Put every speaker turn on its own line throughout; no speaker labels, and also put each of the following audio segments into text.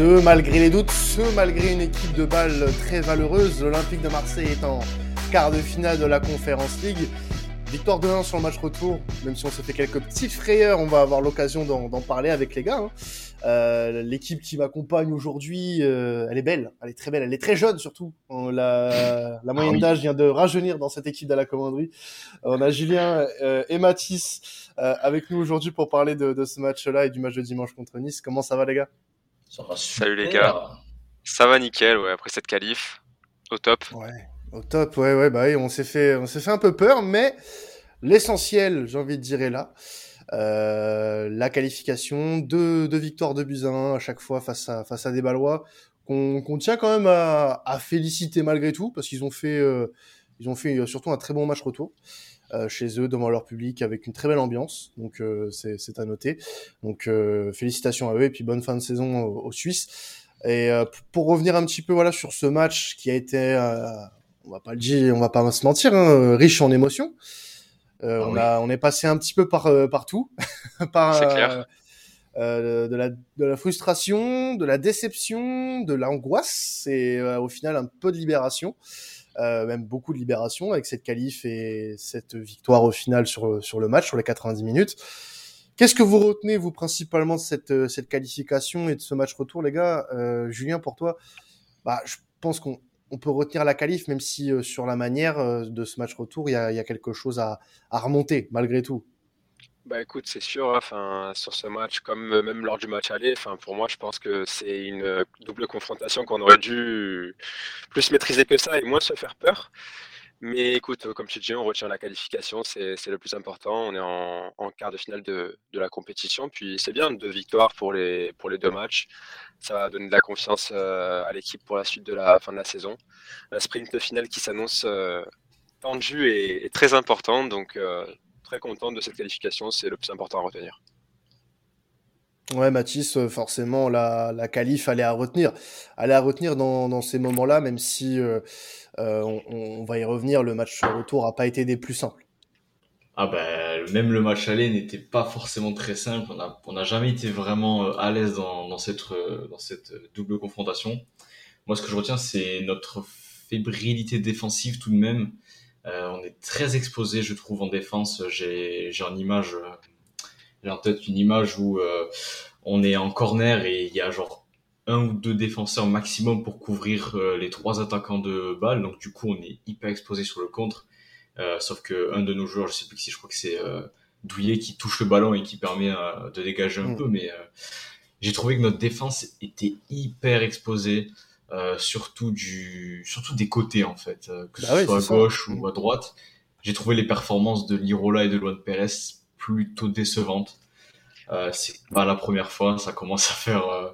ce malgré les doutes, ce malgré une équipe de balles très valeureuse, l'Olympique de Marseille est en quart de finale de la Conférence League. Victoire de 1 sur le match retour, même si on se fait quelques petites frayeurs, on va avoir l'occasion d'en parler avec les gars. Hein. Euh, l'équipe qui m'accompagne aujourd'hui, euh, elle est belle, elle est très belle, elle est très jeune surtout. La, la moyenne ah d'âge vient de rajeunir dans cette équipe de la commanderie. On a Julien euh, et Mathis avec nous aujourd'hui pour parler de, de ce match-là et du match de dimanche contre Nice. Comment ça va les gars?
Salut les gars. Ça va nickel, ouais, après cette qualif. Au top.
Ouais, au top, ouais, ouais, bah on s'est fait, on s'est fait un peu peur, mais l'essentiel, j'ai envie de dire, est là. Euh, la qualification, deux, deux victoires de Buzyn à chaque fois face à, face à des Ballois, qu'on tient quand même à, à, féliciter malgré tout, parce qu'ils ont fait, euh, ils ont fait surtout un très bon match retour. Euh, chez eux devant leur public avec une très belle ambiance. Donc euh, c'est à noter. Donc euh, félicitations à eux et puis bonne fin de saison aux, Suisses. Et pour revenir un petit peu voilà sur ce match qui a été, on va pas le dire, on va pas se mentir, hein, riche en émotions. Euh, ah on, a, on est passé un petit peu par partout, par euh, de, la, de la frustration, de la déception, de l'angoisse et au final un peu de libération. Euh, même beaucoup de libération avec cette qualif et cette victoire au final sur, sur le match, sur les 90 minutes. Qu'est-ce que vous retenez, vous, principalement, de cette, cette qualification et de ce match retour, les gars? Euh, Julien, pour toi, bah, je pense qu'on on peut retenir la qualif, même si euh, sur la manière euh, de ce match retour, il y a, y a, quelque chose à, à remonter, malgré tout.
Bah écoute, c'est sûr, hein, enfin, sur ce match, comme euh, même lors du match aller, enfin, pour moi, je pense que c'est une euh, double confrontation qu'on aurait dû plus maîtriser que ça et moins se faire peur. Mais écoute, euh, comme tu dis, on retient la qualification, c'est le plus important. On est en, quart de finale de, de la compétition, puis c'est bien, deux victoires pour les, pour les deux matchs. Ça va donner de la confiance à l'équipe pour la suite de la fin de la saison. La sprint finale qui s'annonce tendue et, et, très importante, donc très contente de cette qualification, c'est le plus important à retenir.
Ouais, Mathis, euh, forcément, la, la qualif, allait à retenir. Elle à retenir dans, dans ces moments-là, même si euh, euh, on, on, va y revenir, le match retour n'a pas été des plus simples.
Ah ben, même le match aller n'était pas forcément très simple. On n'a on a jamais été vraiment à l'aise dans, dans, cette, dans cette double confrontation. Moi, ce que je retiens, c'est notre fébrilité défensive tout de même. Euh, on est très exposé, je trouve, en défense. J'ai en image, euh, j'ai en tête une image où euh, on est en corner et il y a genre un ou deux défenseurs maximum pour couvrir les trois attaquants de balle. Donc du coup, on est hyper exposé sur le contre. sauf que un de nos joueurs, je sais plus qui, je crois que c'est Douillet qui touche le ballon et qui permet de dégager un mm. peu. Mais j'ai trouvé que notre défense était hyper exposée. Euh, surtout du surtout des côtés en fait euh, que bah ce soit à gauche ou à droite. J'ai trouvé les performances de Lirola et de Luan Perez plutôt décevantes. Euh, c'est pas la première fois ça commence à faire euh,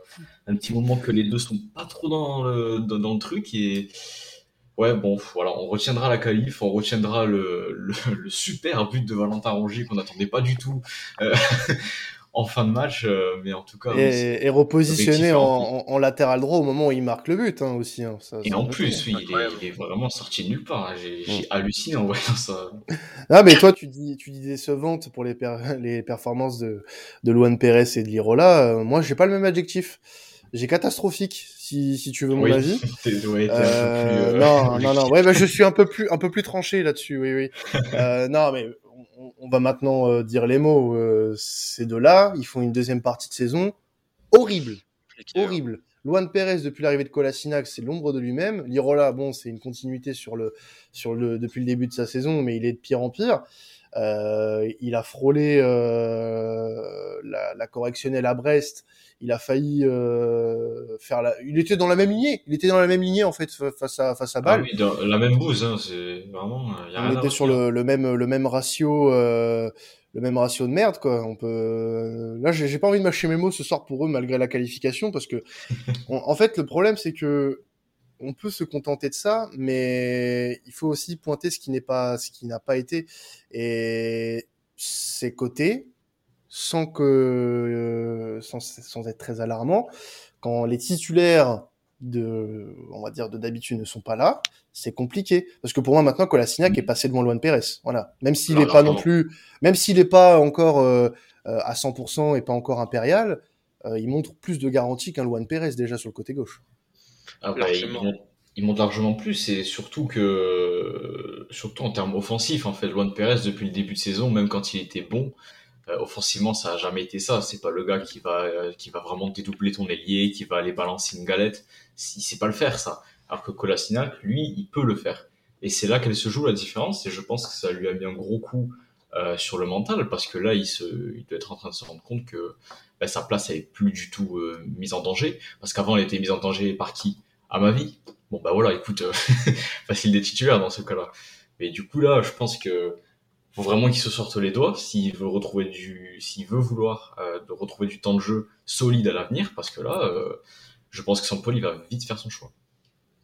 un petit moment que les deux sont pas trop dans le dans, dans le truc et ouais bon voilà on retiendra la qualif on retiendra le, le, le super but de Valentin Rongier qu'on n'attendait pas du tout en fin de match, euh, mais en tout cas.
Et, et repositionné en, en, latéral droit au moment où il marque le but hein, aussi. Hein,
ça, et en plus, oui, il est, il est, vraiment sorti de nulle part. Hein. J'ai mm. halluciné en voyant ça.
Ah, mais toi, tu dis, tu dis décevante pour les, per les performances de, de Luan Pérez et de Lirola. Euh, moi, j'ai pas le même adjectif. J'ai catastrophique, si, si tu veux mon oui. avis.
ouais, euh,
plus, non, non, non. Ouais, bah, je suis un peu plus, un peu plus tranché là-dessus. Oui, oui. non, mais on, va maintenant euh, dire les mots. Euh, ces deux-là, ils font une deuxième partie de saison horrible, horrible. Luan Pérez, depuis l'arrivée de Colasinac, c'est l'ombre de lui-même. Lirola, bon, c'est une continuité sur le, sur le, depuis le début de sa saison, mais il est de pire en pire. Euh, il a frôlé euh, la, la, correctionnelle à Brest. Il a failli euh, faire la. Il était dans la même lignée. Il était dans la même lignée en fait face à face à Bâle.
Ah oui, dans la même bouse. Hein, c'est vraiment. Y a
il était sur le, le, même le même ratio. Euh, le même ratio de merde quoi. On peut là j'ai pas envie de mâcher mes mots ce soir pour eux malgré la qualification parce que en fait le problème c'est que on peut se contenter de ça, mais il faut aussi pointer ce qui n'est pas, ce qui n'a pas été. Et ces côtés, sans que, euh, sans, sans, être très alarmant, quand les titulaires de, on va dire de d'habitude ne sont pas là, c'est compliqué. Parce que pour moi maintenant, Colasinac est passé devant Luan Pérez. Voilà. Même s'il n'est pas non plus, même s'il n'est pas encore euh, euh à 100% et pas encore impérial, il montre plus de garantie qu'un Luan Pérez déjà sur le côté gauche.
Ah bah, il, montre, largement plus et surtout que, surtout en termes offensifs, en fait, Luan Pérez depuis le début de saison, même quand il était bon, euh, offensivement, ça a jamais été ça. C'est pas le gars qui va, euh, qui va vraiment dédoubler ton ailier, qui va aller balancer une galette. Il sait pas le faire, ça. Alors que Kolasinac, lui, il peut le faire. Et c'est là qu'elle se joue la différence. Et je pense que ça lui a mis un gros coup euh, sur le mental parce que là, il, se, il doit être en train de se rendre compte que bah, sa place n'est plus du tout euh, mise en danger. Parce qu'avant, elle était mise en danger par qui? À ma vie? Bon, bah voilà, écoute, facile des titulaires dans ce cas-là. Mais du coup, là, je pense que faut vraiment qu'il se sorte les doigts s'il veut retrouver du, s'il veut vouloir euh, de retrouver du temps de jeu solide à l'avenir, parce que là, euh, je pense que Sampoli va vite faire son choix.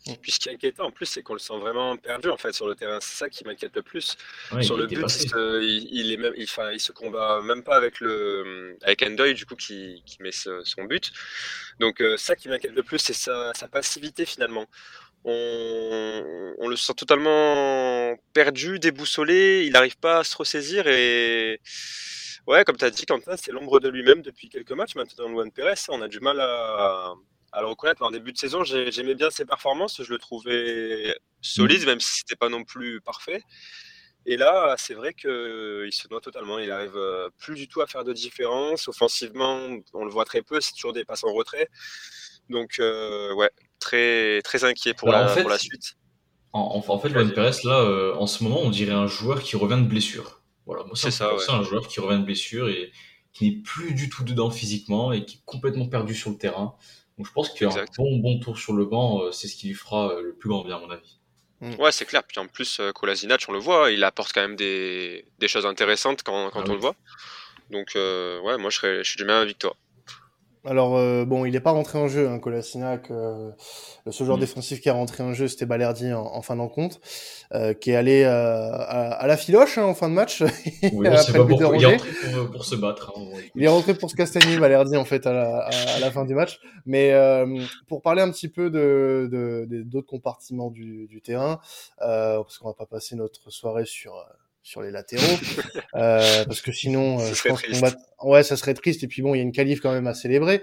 Et puis ce qui est inquiétant en plus, c'est qu'on le sent vraiment perdu en fait sur le terrain. C'est ça qui m'inquiète le plus. sur le but, il, est même, il, il, se combat même pas avec le avec Endoy du coup qui, qui met son but. Donc euh, ça qui m'inquiète le plus, c'est sa, sa, passivité finalement on, le sent totalement perdu, déboussolé, il n'arrive pas à se ressaisir et ouais, comme tu as dit, Quentin, c'est l'ombre de lui-même depuis quelques matchs maintenant. Luan Pérez, on a du mal à, le reconnaître. En début de saison, j'aimais bien ses performances, je le trouvais solide, même si c'était pas non plus parfait. Et là, c'est vrai qu'il se noie totalement. Il arrive euh, plus du tout à faire de différence. Offensivement, on le voit très peu. C'est toujours des passes en retrait. Donc, euh, ouais, très, très inquiet pour, bah, la, suite.
En, en fait, Juan Perez, là, euh, en ce moment, on dirait un joueur qui revient de blessure. Voilà, moi,
c'est ça.
C'est un joueur qui revient de blessure et qui n'est plus du tout dedans physiquement et qui est complètement perdu sur le terrain. Donc, je pense qu'un bon, bon tour sur le banc, euh, c'est ce qui lui fera le plus grand bien, à mon avis.
Mm. Ouais, c'est clair. Puis en plus, Kolasinac, on le voit, il apporte quand même des, des choses intéressantes quand, quand ah on le voit. Donc, ouais, moi, je, serais, je suis du même avec toi.
Alors euh, bon, il n'est pas rentré en jeu, hein, Kolasinac. Euh, le seul joueur mm. défensif qui est rentré en jeu, c'était Balerdi en, fin d'encontre, euh, qui est allé à, la filoche hein, en fin de match.
Oui, après pour, il est rentré pour, se battre. Hein,
il est rentré pour se castagner, Balerdi en fait à la, à, la, fin du match. Mais pour parler un petit peu de d'autres compartiments du, du terrain, parce qu'on va pas passer notre soirée sur sur les latéraux, euh, parce que sinon, euh, je pense qu'on ouais, ça serait triste. Et puis bon, il y a une qualif quand même à célébrer.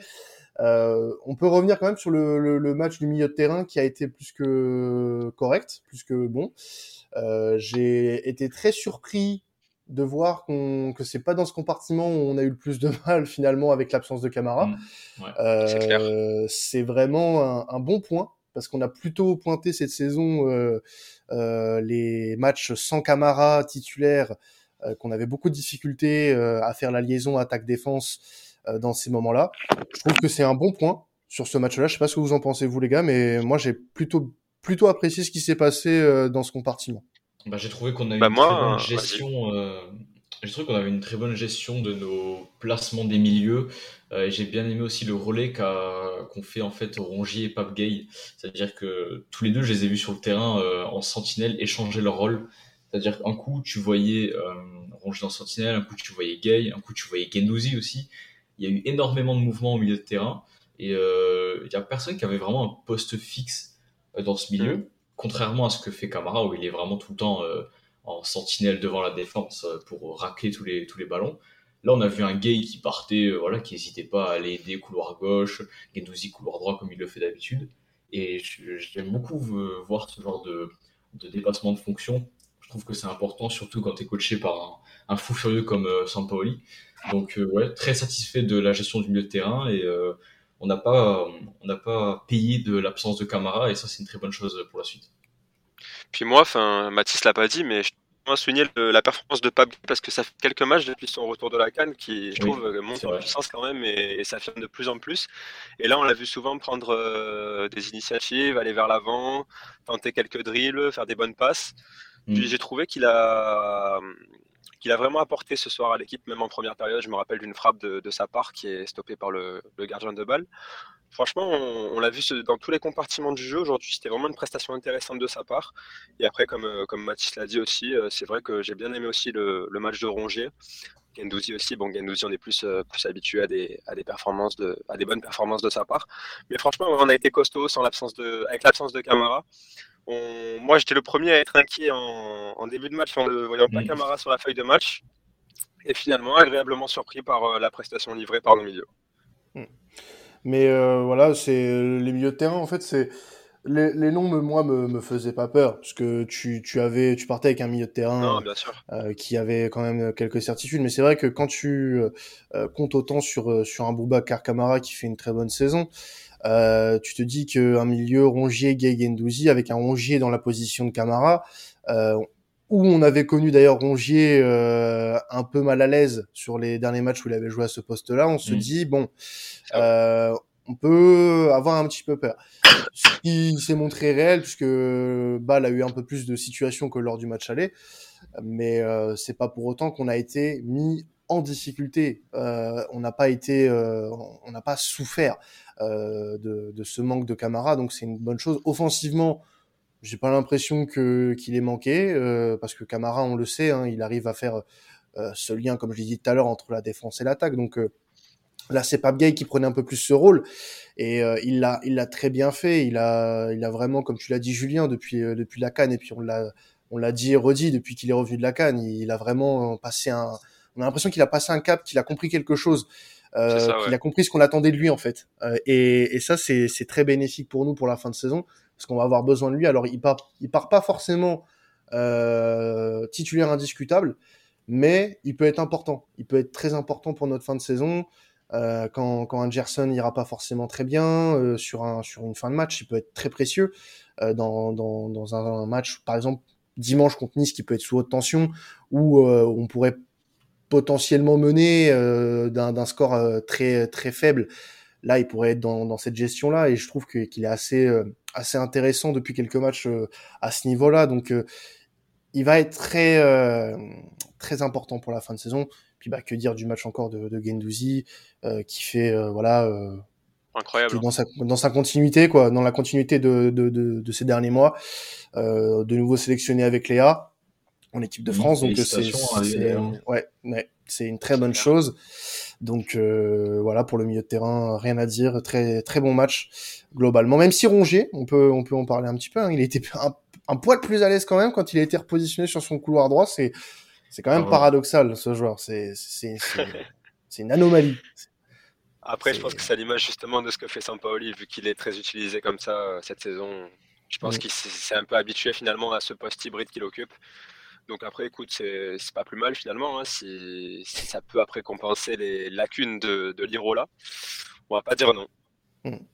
Euh, on peut revenir quand même sur le, le, match du milieu de terrain qui a été plus que correct, plus que bon. Euh, J'ai été très surpris de voir qu'on que c'est pas dans ce compartiment où on a eu le plus de mal finalement avec l'absence de Camara. Mmh. Ouais, euh, c'est vraiment un, un, bon point parce qu'on a plutôt pointé cette saison euh, euh, les matchs sans Camara titulaire, euh, qu'on avait beaucoup de difficultés euh, à faire la liaison attaque-défense dans ces moments-là. Je trouve que c'est un bon point sur ce match-là. Je sais pas ce que vous en pensez vous les gars, mais moi j'ai plutôt plutôt apprécié ce qui s'est passé dans ce compartiment.
Bah, j'ai trouvé qu'on a eu bah, une très bonne gestion. Euh, j'ai trouvé qu'on avait une très bonne gestion de nos placements des milieux. Euh, et j'ai bien aimé aussi le relais qu'ont fait en fait Rongier et Pape Gay. C'est-à-dire que tous les deux, je les ai vus sur le terrain euh, en sentinelle échanger leur rôle. C'est-à-dire qu'un coup, tu voyais euh, Rongier en sentinelle, un coup, tu voyais Gay, un coup, tu voyais Gendouzi aussi. Il y a eu énormément de mouvements au milieu de terrain. Et euh, il y a personne qui avait vraiment un poste fixe euh, dans ce milieu. Mm. Contrairement à ce que fait Camara, où il est vraiment tout le temps en sentinelle devant la défense pour racler tous les, tous les ballons. Là, on a vu un gay qui partait, euh, voilà, qui n'hésitait pas à aller aider couloir gauche, Gendouzi couloir droit comme il le fait d'habitude. Et j'aime beaucoup euh, voir ce genre de, de dépassement de fonction. Je trouve que c'est important, surtout quand tu es coaché par un, fou furieux comme euh, Sampaoli. Donc, ouais, très satisfait de la gestion du milieu de terrain et on n'a pas, pas payé de l'absence de Camara et ça, c'est une très bonne chose pour la suite.
Puis moi, enfin, Mathis l'a pas dit, mais je souligner la performance de Pablo parce que ça fait quelques matchs depuis son retour de la Cannes qui, je trouve, monte en puissance quand même et, ça s'affirme de plus en plus. Et là, on l'a vu souvent prendre euh, des initiatives, aller vers l'avant, tenter quelques drills, faire des bonnes passes. Mm. Puis j'ai trouvé qu'il a, qu'il a vraiment apporté ce soir à l'équipe, même en première période. Je me rappelle d'une frappe de, sa part qui est stoppée par le, le gardien de balle. Franchement, on, l'a vu dans tous les compartiments du jeu aujourd'hui. C'était vraiment une prestation intéressante de sa part. Et après, comme, euh, comme Mathis l'a dit aussi, euh, c'est vrai que j'ai bien aimé aussi le, match de Rongier. Gendouzi aussi. Bon, Gendouzi, on est plus, euh, plus habitué à des, à des performances de, à des bonnes performances de sa part. Mais franchement, on a été costaud sans l'absence de, avec l'absence de Camara. moi, j'étais le premier à être inquiet en, début de match en ne voyant pas mm. Camara sur la feuille de match. Et finalement, agréablement surpris par la prestation livrée par le milieu.
Mais euh, voilà, c'est les milieux de terrain. En fait, c'est les, les noms, me, moi, me, me faisaient pas peur parce que tu, tu avais, tu partais avec un milieu de terrain
Non, bien sûr.
euh, qui avait quand même quelques certitudes. Mais c'est vrai que quand tu euh, comptes autant sur euh, sur un Boubacar Kamara qui fait une très bonne saison, euh, tu te dis qu'un milieu Rongier, Gay Gendouzi avec un Rongier dans la position de Camara, euh, où on avait connu d'ailleurs Rongier euh, un peu mal à l'aise sur les derniers matchs où il avait joué à ce poste-là, on se
Mm.
dit bon, euh, on peut avoir un petit peu peur. Ce qui s'est montré réel puisque Ball a eu un peu plus de situations que lors du match aller, mais euh, c'est pas pour autant qu'on a été mis en difficulté. Euh, on n'a pas été, euh, on n'a pas souffert euh, de, de ce manque de Camara, donc c'est une bonne chose. Offensivement, j'ai pas l'impression que qu'il ait manqué euh, parce que Camara, on le sait, hein, il arrive à faire euh, ce lien, comme je l'ai dit tout à l'heure, entre la défense et l'attaque. Donc euh, là, c'est Pape Gay qui prenait un peu plus ce rôle et euh, il l'a, il l'a très bien fait. Il a, il a vraiment, comme tu l'as dit, Julien, depuis euh, depuis la Cannes et puis on l'a, on l'a dit et redit depuis qu'il est revenu de la Cannes, il a vraiment passé un, on a l'impression qu'il a passé un cap, qu'il a compris quelque chose. Euh,
ça, ouais.
a compris ce qu'on attendait de lui en fait, Euh, et, et ça c'est c'est très bénéfique pour nous pour la fin de saison parce qu'on va avoir besoin de lui. Alors il part il part pas forcément euh, titulaire indiscutable, mais il peut être important. Il peut être très important pour notre fin de saison. Euh, quand, quand un n'ira pas forcément très bien euh, sur, un, sur une fin de match, il peut être très précieux dans, dans, dans un, match, par exemple dimanche contre Nice, qui peut être sous haute tension, où on pourrait potentiellement mener d'un score très très faible. Là, il pourrait être dans, cette gestion-là, et je trouve qu'il est assez assez intéressant depuis quelques matchs euh, à ce niveau-là. Donc, euh, il va être très euh, très important pour la fin de saison. Puis bah que dire du match encore de, de Gendouzi euh, qui fait euh, voilà euh,
Incroyable.
dans sa dans sa continuité quoi, dans la continuité de de, de, de ces derniers mois, euh, de nouveau sélectionné avec Léa en équipe de
Oui,
France. Donc c'est
Léa.
ouais ouais c'est une très bonne chose. Donc euh, voilà pour le milieu de terrain, rien à dire, très très bon match globalement. Même si Rongier, on peut on peut en parler un petit peu. hein, il était un, un poil plus à l'aise quand même quand il a été repositionné sur son couloir droit. C'est c'est quand même
Ah
paradoxal ce joueur. C'est c'est c'est une anomalie.
Après, je pense que c'est l'image justement de ce que fait Sampaoli, vu qu'il est très utilisé comme ça euh, cette saison. Je pense qu'il s'est s'est un peu habitué finalement à ce poste hybride qu'il occupe. Donc après, écoute, c'est pas plus mal finalement. hein, si, si ça peut après compenser les lacunes de, de Lirola, on va pas dire non.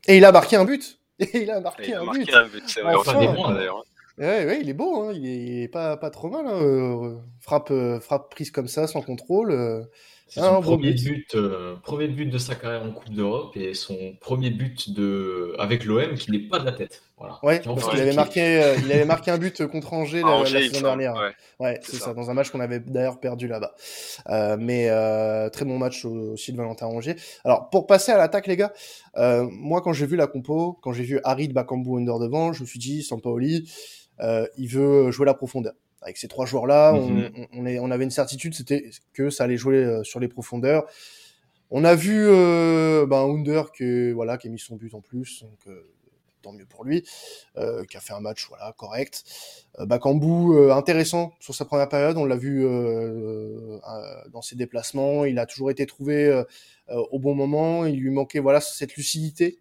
Et il a marqué un but. Et il a marqué
il a
un
marqué
but.
un but, c'est vrai.
Enfin,
on d'ailleurs. hein.
Ouais, ouais, il est beau, hein. il, est, il est pas, pas trop mal. Hein. euh, Frappe, euh, frappe prise comme ça, sans contrôle.
C'est
Ah,
son
beau
premier
but.
but, euh, premier but de sa carrière en Coupe d'Europe et son premier but de avec l'OM qui n'est pas de la tête. Voilà.
Ouais, parce qu'il avait marqué, euh, il avait marqué un but contre Angers
Ah,
la,
Angers,
saison dernière.
ouais.
Ouais,
c'est
ça.
ça.
dans un match qu'on avait d'ailleurs perdu là-bas. Euh, mais euh, très bon match au- aussi de Valentin Rongier. Alors, pour passer à l'attaque, les gars, euh, moi, quand j'ai vu la compo, quand j'ai vu Harid Bakambu under devant, je me suis dit, Sampaoli, euh, il veut jouer la profondeur. Avec ces trois joueurs-là, on,
Mhm.
on, on est, on avait une certitude, c'était que ça allait jouer euh, sur les profondeurs. On a vu euh, ben, Under que, voilà, qui a mis son but en plus, donc euh, tant mieux pour lui, euh, qui a fait un match voilà correct. Bakambu intéressant sur sa première période, on l'a vu dans ses déplacements, il a toujours été trouvé au bon moment, il lui manquait voilà cette lucidité,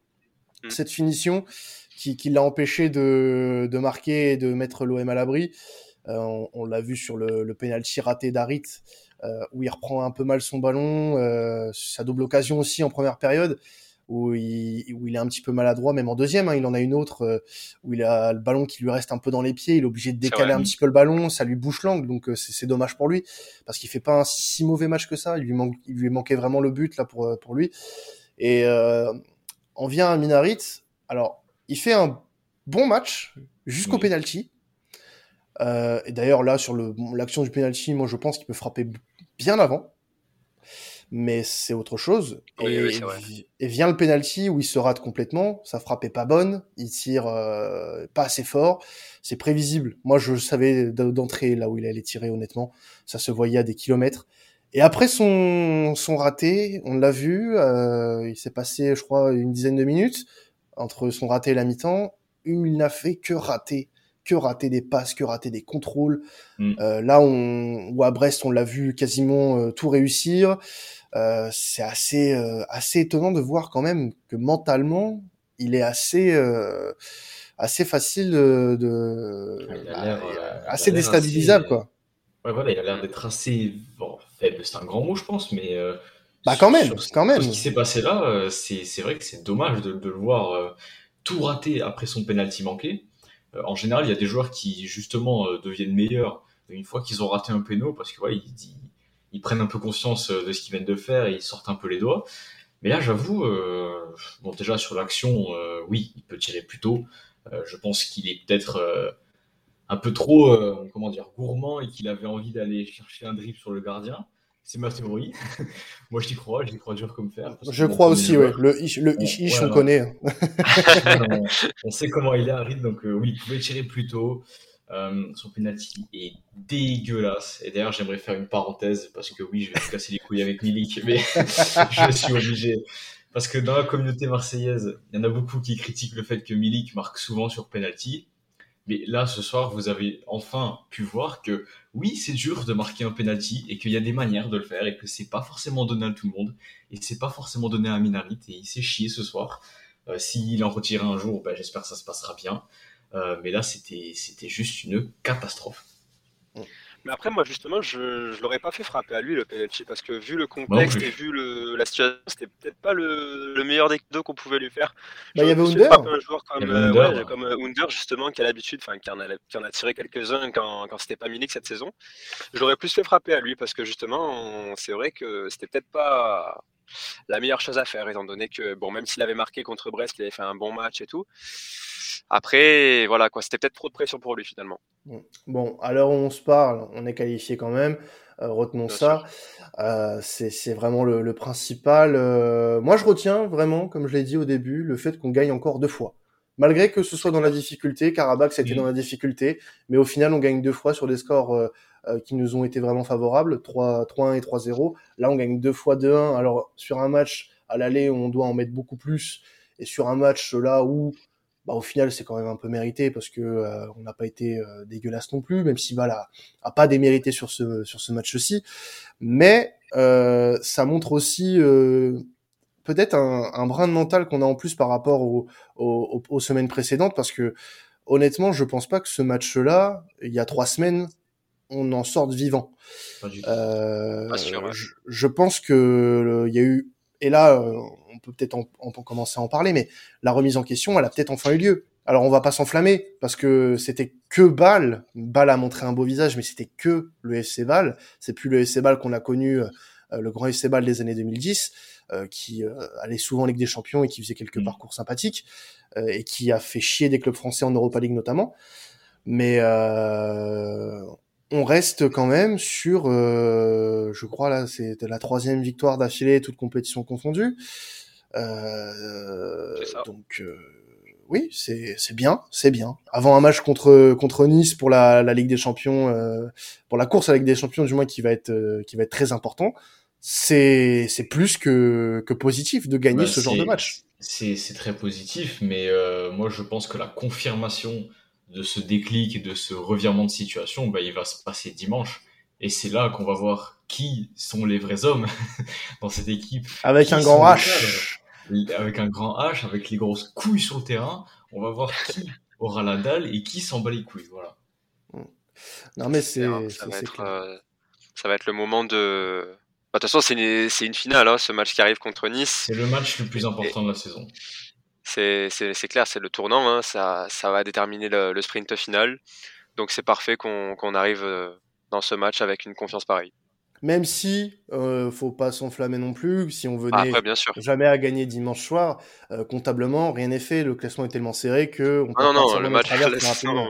Mm.
cette finition qui, qui l'a empêché de, de marquer et de mettre l'OM à l'abri. Euh, on on l'a vu sur le, le penalty raté d'Arit, euh, où il reprend un peu mal son ballon, euh, sa double occasion aussi en première période, où il, où il est un petit peu maladroit, même en deuxième, hein, il en a une autre euh, où il a le ballon qui lui reste un peu dans les pieds, il est obligé de décaler un petit peu le ballon, ça lui bouche l'angle, donc euh, c'est dommage pour lui, parce qu'il fait pas un si mauvais match que ça, il lui, manque, il lui manquait vraiment le but là pour, pour lui. Et euh, on vient à Minarit, alors il fait un bon match jusqu'au
Oui.
penalty. Euh, et d'ailleurs là sur l'action du penalty, moi je pense qu'il peut frapper bien avant, mais c'est autre chose.
Oui,
et,
oui, c'est vrai.
et vient le penalty où il se rate complètement, sa frappe est pas bonne, il tire euh, pas assez fort, c'est prévisible. Moi je savais d'entrée là où il allait tirer honnêtement, ça se voyait à des kilomètres. Et après son son raté, on l'a vu, euh, il s'est passé je crois une dizaine de minutes entre son raté et la mi-temps, il n'a fait que rater que rater des passes, que rater des contrôles. Mm. Euh, là, on, ou à Brest, on l'a vu quasiment euh, tout réussir. Euh, c'est assez, assez étonnant de voir quand même que mentalement, il est assez, assez facile de, bah, assez déstabilisable, quoi.
Ouais, voilà, il a l'air d'être assez bon, faible. C'est un grand mot, je pense, mais.
bah quand même, quand même.
Ce qui s'est passé là, c'est vrai que c'est dommage de, de, le voir tout rater après son penalty manqué. Euh, en général, il y a des joueurs qui justement euh, deviennent meilleurs une fois qu'ils ont raté un péno parce que ouais, ils, prennent un peu conscience euh, de ce qu'ils viennent de faire et ils sortent un peu les doigts. Mais là, j'avoue, bon déjà sur l'action, oui, il peut tirer plus tôt. je pense qu'il est peut-être un peu trop, comment dire, gourmand et qu'il avait envie d'aller chercher un dribble sur le gardien. C'est ma théorie. Moi, j'y crois, j'y crois dur comme fer.
Je crois aussi, ouais. Le ish, le ish, ish on connaît.
on, sait comment il est, Harid, donc euh, oui, il pouvait tirer plus tôt. Euh, son penalty est dégueulasse. Et d'ailleurs, j'aimerais faire une parenthèse parce que oui, je vais me casser les couilles avec Milik, mais je suis obligé. Parce que dans la communauté marseillaise, il y en a beaucoup qui critiquent le fait que Milik marque souvent sur penalty. Mais là, ce soir, vous avez enfin pu voir que oui, c'est dur de marquer un penalty et qu'il y a des manières de le faire et que c'est pas forcément donné à tout le monde et c'est pas forcément donné à Minarit et il s'est chié ce soir. Euh, S'il en retire un jour, ben, j'espère que ça se passera bien. Euh, mais là, c'était c'était juste une catastrophe.
Mm. Mais après, moi, justement, je ne l'aurais pas fait frapper à lui, le penalty, parce que vu le contexte et vu le, la situation, c'était peut-être pas le, le, meilleur des deux qu'on pouvait lui faire.
Bah, il y avait Under.
Un joueur comme, euh, Under, ouais, comme euh, Under, justement, qui a l'habitude, enfin, qui, qui, en a tiré quelques-uns quand, quand c'était pas Milik cette saison. J'aurais plus fait frapper à lui, parce que justement, c'est vrai que c'était peut-être pas la meilleure chose à faire, étant donné que, bon, même s'il avait marqué contre Brest, il avait fait un bon match et tout. Après, voilà, quoi, c'était peut-être trop de pression pour lui finalement.
Bon, à l'heure où on se parle, on est qualifié quand même. Euh, retenons ça. Euh, c'est vraiment le, le principal. Euh, moi, je retiens vraiment, comme je l'ai dit au début, le fait qu'on gagne encore deux fois. Malgré que ce soit dans la difficulté, Karabakh c'était dans la difficulté, mais au final on gagne deux fois sur des scores euh, euh, qui nous ont été vraiment favorables, 3-1 et 3-0. Là on gagne deux fois 2-1. Alors sur un match à l'aller on doit en mettre beaucoup plus, et sur un match là où bah, au final c'est quand même un peu mérité parce que euh, on n'a pas été euh, dégueulasse non plus, même si Val a, pas démérité sur ce sur ce match-ci. Mais euh, ça montre aussi peut-être un, un, brin de mental qu'on a en plus par rapport aux, aux, aux, semaines précédentes, parce que honnêtement, je pense pas que ce match-là, il y a trois semaines, on en sorte vivant. Euh, je, je, pense que il y a eu et là, euh, on peut peut-être en, commencer à en parler, mais la remise en question, elle a peut-être enfin eu lieu. Alors on va pas s'enflammer parce que c'était que Bâle. Bâle a montré un beau visage, mais c'était que le FC Bâle. C'est plus le FC Bâle qu'on a connu, euh, le grand FC Bâle des années 2010, euh, qui allait souvent en Ligue des Champions et qui faisait quelques mm. parcours sympathiques et qui a fait chier des clubs français en Europa League notamment. Mais on reste quand même sur, euh, je crois là, c'est la troisième victoire d'affilée, toute compétition confondue. Euh, donc euh, oui, c'est bien, c'est bien. Avant un match contre contre Nice pour la, la Ligue des Champions, pour la course à la Ligue des Champions du moins qui va être qui va être très important, c'est c'est plus que que positif de gagner bah, ce genre de match.
C'est très positif, mais moi je pense que la confirmation de ce déclic et de ce revirement de situation, bah, il va se passer dimanche. Et c'est là qu'on va voir qui sont les vrais hommes dans cette équipe.
Avec un grand H.
Avec un grand H, avec les grosses couilles sur le terrain. On va voir qui aura la dalle et qui s'en bat les couilles. Voilà.
Non, mais c'est.
Ça, va être, euh, ça va être le moment de. Bah, de toute façon, c'est une, une, finale, hein, ce match qui arrive contre Nice.
C'est le match le plus important de la saison
c'est clair, c'est le tournant, hein, ça, ça va déterminer le, sprint final. Donc c'est parfait qu'on arrive euh, dans ce match avec une confiance pareille.
Même si, euh, faut pas s'enflammer non plus, si on venait jamais à gagner dimanche soir, euh, comptablement, rien n'est fait. Le classement est tellement serré que
on peut non, non, le match, la saison,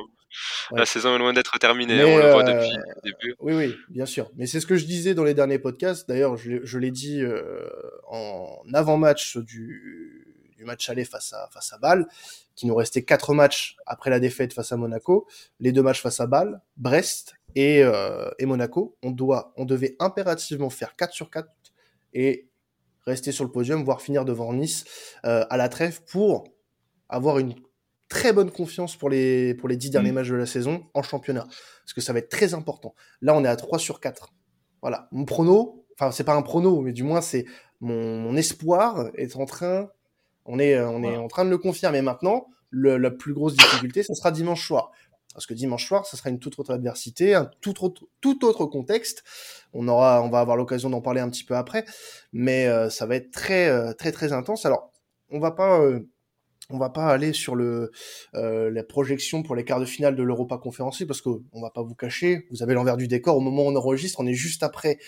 la saison est loin d'être terminée. on le voit depuis le début.
Oui, oui, bien sûr. Mais c'est ce que je disais dans les derniers podcasts. D'ailleurs, je, je l'ai dit en avant-match du match aller face à, face à Bâle, qui nous restait quatre matchs après la défaite face à Monaco, les deux matchs face à Bâle, Brest et, euh, et Monaco. On, doit, on devait impérativement faire 4 sur 4 et rester sur le podium, voire finir devant Nice euh, à la trêve pour avoir une très bonne confiance pour les, pour les dix derniers mm. matchs de la saison en championnat. Parce que ça va être très important. Là, on est à 3 sur 4. Voilà. Mon prono, enfin, c'est pas un prono, mais du moins, c'est mon, espoir est en train, on est, on est en train de le confirmer maintenant. la plus grosse difficulté, ce sera dimanche soir. Parce que dimanche soir, ce sera une toute autre adversité, un tout autre, tout autre contexte. On aura, on va avoir l'occasion d'en parler un petit peu après, mais euh, ça va être très, euh, très, très intense. Alors, on va pas euh, on va pas aller sur le euh, la projection pour les quarts de finale de l'Europa Conference parce que on va pas vous cacher, vous avez l'envers du décor au moment où on enregistre, on est juste après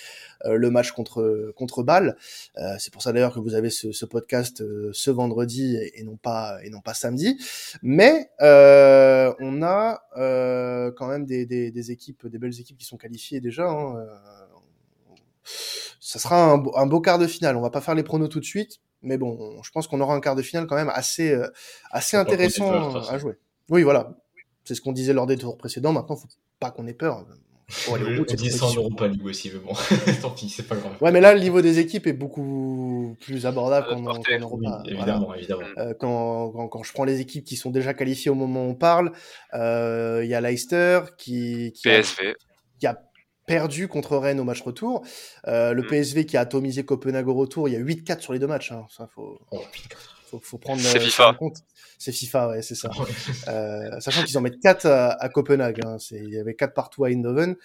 euh, le match contre contre Bâle. Euh, c'est pour ça d'ailleurs que vous avez ce, ce podcast euh, ce vendredi et, non pas et non pas samedi. Mais on a quand même des, des, des, équipes, des belles équipes qui sont qualifiées déjà. Hein, ça sera un, un beau quart de finale. On va pas faire les pronos tout de suite mais bon, je pense qu'on aura un quart de finale quand même assez, euh, assez intéressant à jouer. Oui, voilà. C'est ce qu'on disait lors des tours précédents. Maintenant, faut pas qu'on ait peur.
Faut aller au bout de cette en Europa League aussi, mais bon, tant pis, c'est pas grave.
Ouais, mais là, le niveau des équipes est beaucoup plus abordable qu'en Europa.
évidemment, évidemment.
Euh, quand, quand, quand, je prends les équipes qui sont déjà qualifiées au moment où on parle, euh, il y a Leicester qui, qui
PSV.
A, qui a perdu contre Rennes au match retour. Euh, le mm. PSV qui a atomisé Copenhague au retour, il y a 8-4 sur les deux matchs. Hein. Ça, faut, oh, faut, faut, prendre
C'est FIFA.
en compte. C'est FIFA, ouais, c'est ça. euh, sachant qu'ils en mettent 4 à, à Copenhague. Hein. Il y avait 4 partout à Eindhoven.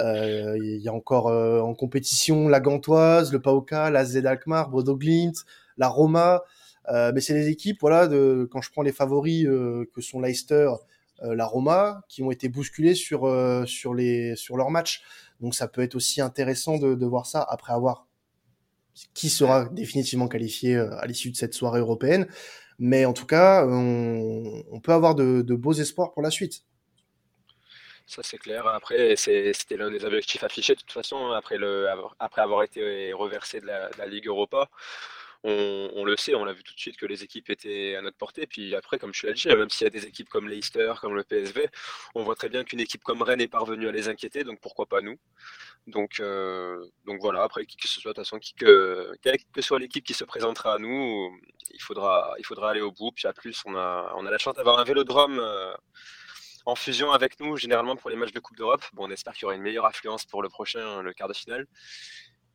Euh, il y a encore euh, en compétition la Gantoise, le Pauka, la Z Alkmaar, Bodo Glint, la Roma. Euh, mais c'est des équipes, voilà, de, quand je prends les favoris euh, que sont Leicester, la Roma, qui ont été bousculés sur, sur, les, sur leur match. Donc ça peut être aussi intéressant de, de voir ça après avoir qui sera définitivement qualifié euh, à l'issue de cette soirée européenne. Mais en tout cas, on, on peut avoir de, de, beaux espoirs pour la suite.
Ça c'est clair. Après, c'était l'un des objectifs affichés de toute façon après, le, après avoir été reversé de la, de la Ligue Europa on, le sait, on l'a vu tout de suite que les équipes étaient à notre portée. Puis après, comme je l'ai dit, même s'il y a des équipes comme Leicester, comme le PSV, on voit très bien qu'une équipe comme Rennes est parvenue à les inquiéter, donc pourquoi pas nous donc, euh, voilà, après, qui que ce soit, de toute façon, que, quelle que soit l'équipe qui se présentera à nous, il faudra, il faudra aller au bout. Puis à plus, on a, on a la chance d'avoir un vélodrome euh, en fusion avec nous, généralement pour les matchs de Coupe d'Europe. Bon, on espère qu'il y aura une meilleure affluence pour le prochain, le quart de finale.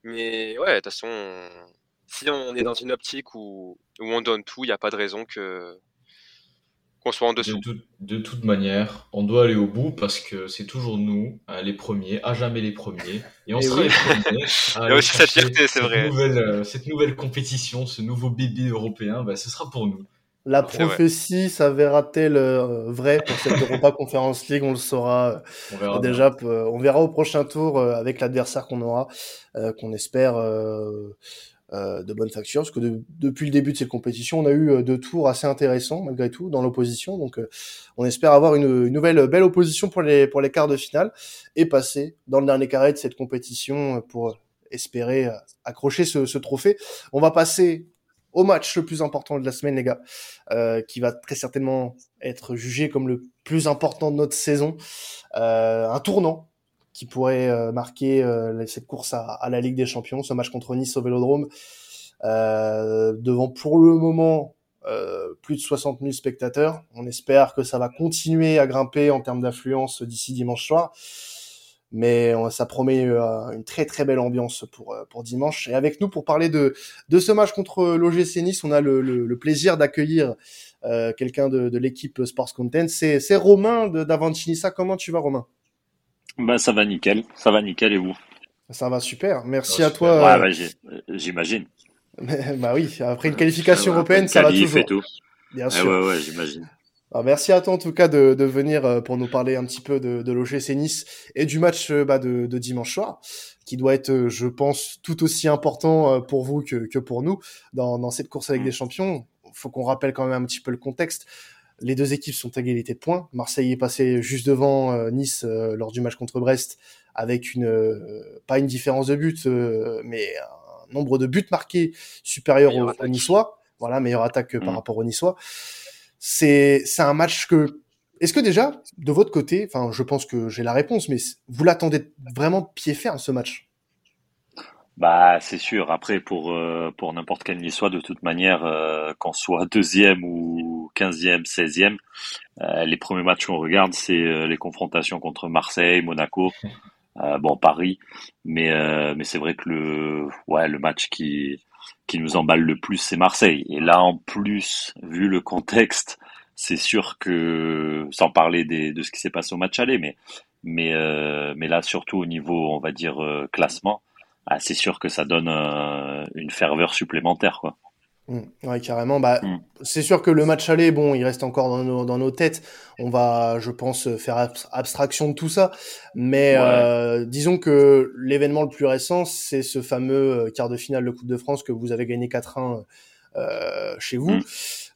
Mais ouais, de toute façon, si on est dans une optique où, où on donne tout, il n'y a pas de raison que qu'on soit en dessous.
De, toute manière, on doit aller au bout parce que c'est toujours nous, hein, les premiers, à jamais les premiers. Et on sera les premiers.
Il y a aussi cette fierté, c'est vrai.
Nouvelle, euh, cette nouvelle compétition, ce nouveau bébé européen, bah, ce sera pour nous.
La prophétie s'avérera-t-elle euh, vraie pour cette Europa Conference League? On le saura on verra déjà. On verra au prochain tour euh, avec l'adversaire qu'on aura, qu'on espère euh, de bonne facture, parce que depuis le début de cette compétition, on a eu euh, deux tours assez intéressants malgré tout dans l'opposition. Donc, euh, on espère avoir une, nouvelle belle opposition pour les pour les quarts de finale et passer dans le dernier carré de cette compétition pour espérer accrocher ce, ce trophée. On va passer au match le plus important de la semaine, les gars, euh, qui va très certainement être jugé comme le plus important de notre saison. Euh, un tournant qui pourrait euh, marquer euh, cette course à, la Ligue des Champions, ce match contre Nice au Vélodrome, euh, devant pour le moment plus de 60 000 spectateurs. On espère que ça va continuer à grimper en termes d'affluence d'ici dimanche soir. Mais ça promet une très très belle ambiance pour, pour dimanche. Et avec nous pour parler de, de ce match contre l'OGC Nice, on a le, le, plaisir d'accueillir quelqu'un de, de l'équipe Sports Content. C'est Romain d'Avanchinissa. Comment tu vas Romain?
Bah, ça va nickel. Ça va nickel et vous?
Ça va super. Merci à toi.
Ouais, j'imagine.
bah oui, après une qualification européenne, ça va toujours. Et tout.
Bien sûr. ouais, ouais, j'imagine.
merci à toi en tout cas de, de venir euh, pour nous parler un petit peu de, de l'OGC Nice et du match euh, bah, de, de, dimanche soir, qui doit être, euh, je pense, tout aussi important pour vous que, que pour nous dans, dans cette course avec mm. des champions. Faut qu'on rappelle quand même un petit peu le contexte. Les deux équipes sont à égalité de points. Marseille est passé juste devant euh, Nice euh, lors du match contre Brest avec une euh, pas une différence de but, mais un nombre de buts marqués supérieur aux, Niçois. Voilà, meilleure attaque par mm. rapport aux Niçois. C'est c'est un match que est-ce que déjà de votre côté, enfin je pense que j'ai la réponse, mais vous l'attendez vraiment pied ferme ce match?
Bah, c'est sûr. Après, pour pour n'importe quel Niçois, de toute manière, qu'on soit deuxième ou 15e, 16e. les premiers matchs qu'on regarde, c'est les confrontations contre Marseille, Monaco, bon Paris, mais mais c'est vrai que le ouais le match qui qui nous emballe le plus, c'est Marseille. Et là, en plus, vu le contexte, c'est sûr que, sans parler des, de ce qui s'est passé au match aller, mais, mais, euh, mais là, surtout au niveau, on va dire, euh, classement, ah, c'est sûr que ça donne euh, une ferveur supplémentaire, quoi.
Mmh. ouais, carrément. Bah, mmh. C'est sûr que le match aller, bon, il reste encore dans nos, dans nos têtes. On va, je pense, faire abstraction de tout ça. Mais euh, disons que l'événement le plus récent, c'est ce fameux euh, quart de finale de Coupe de France que vous avez gagné 4-1 euh, chez vous, mmh.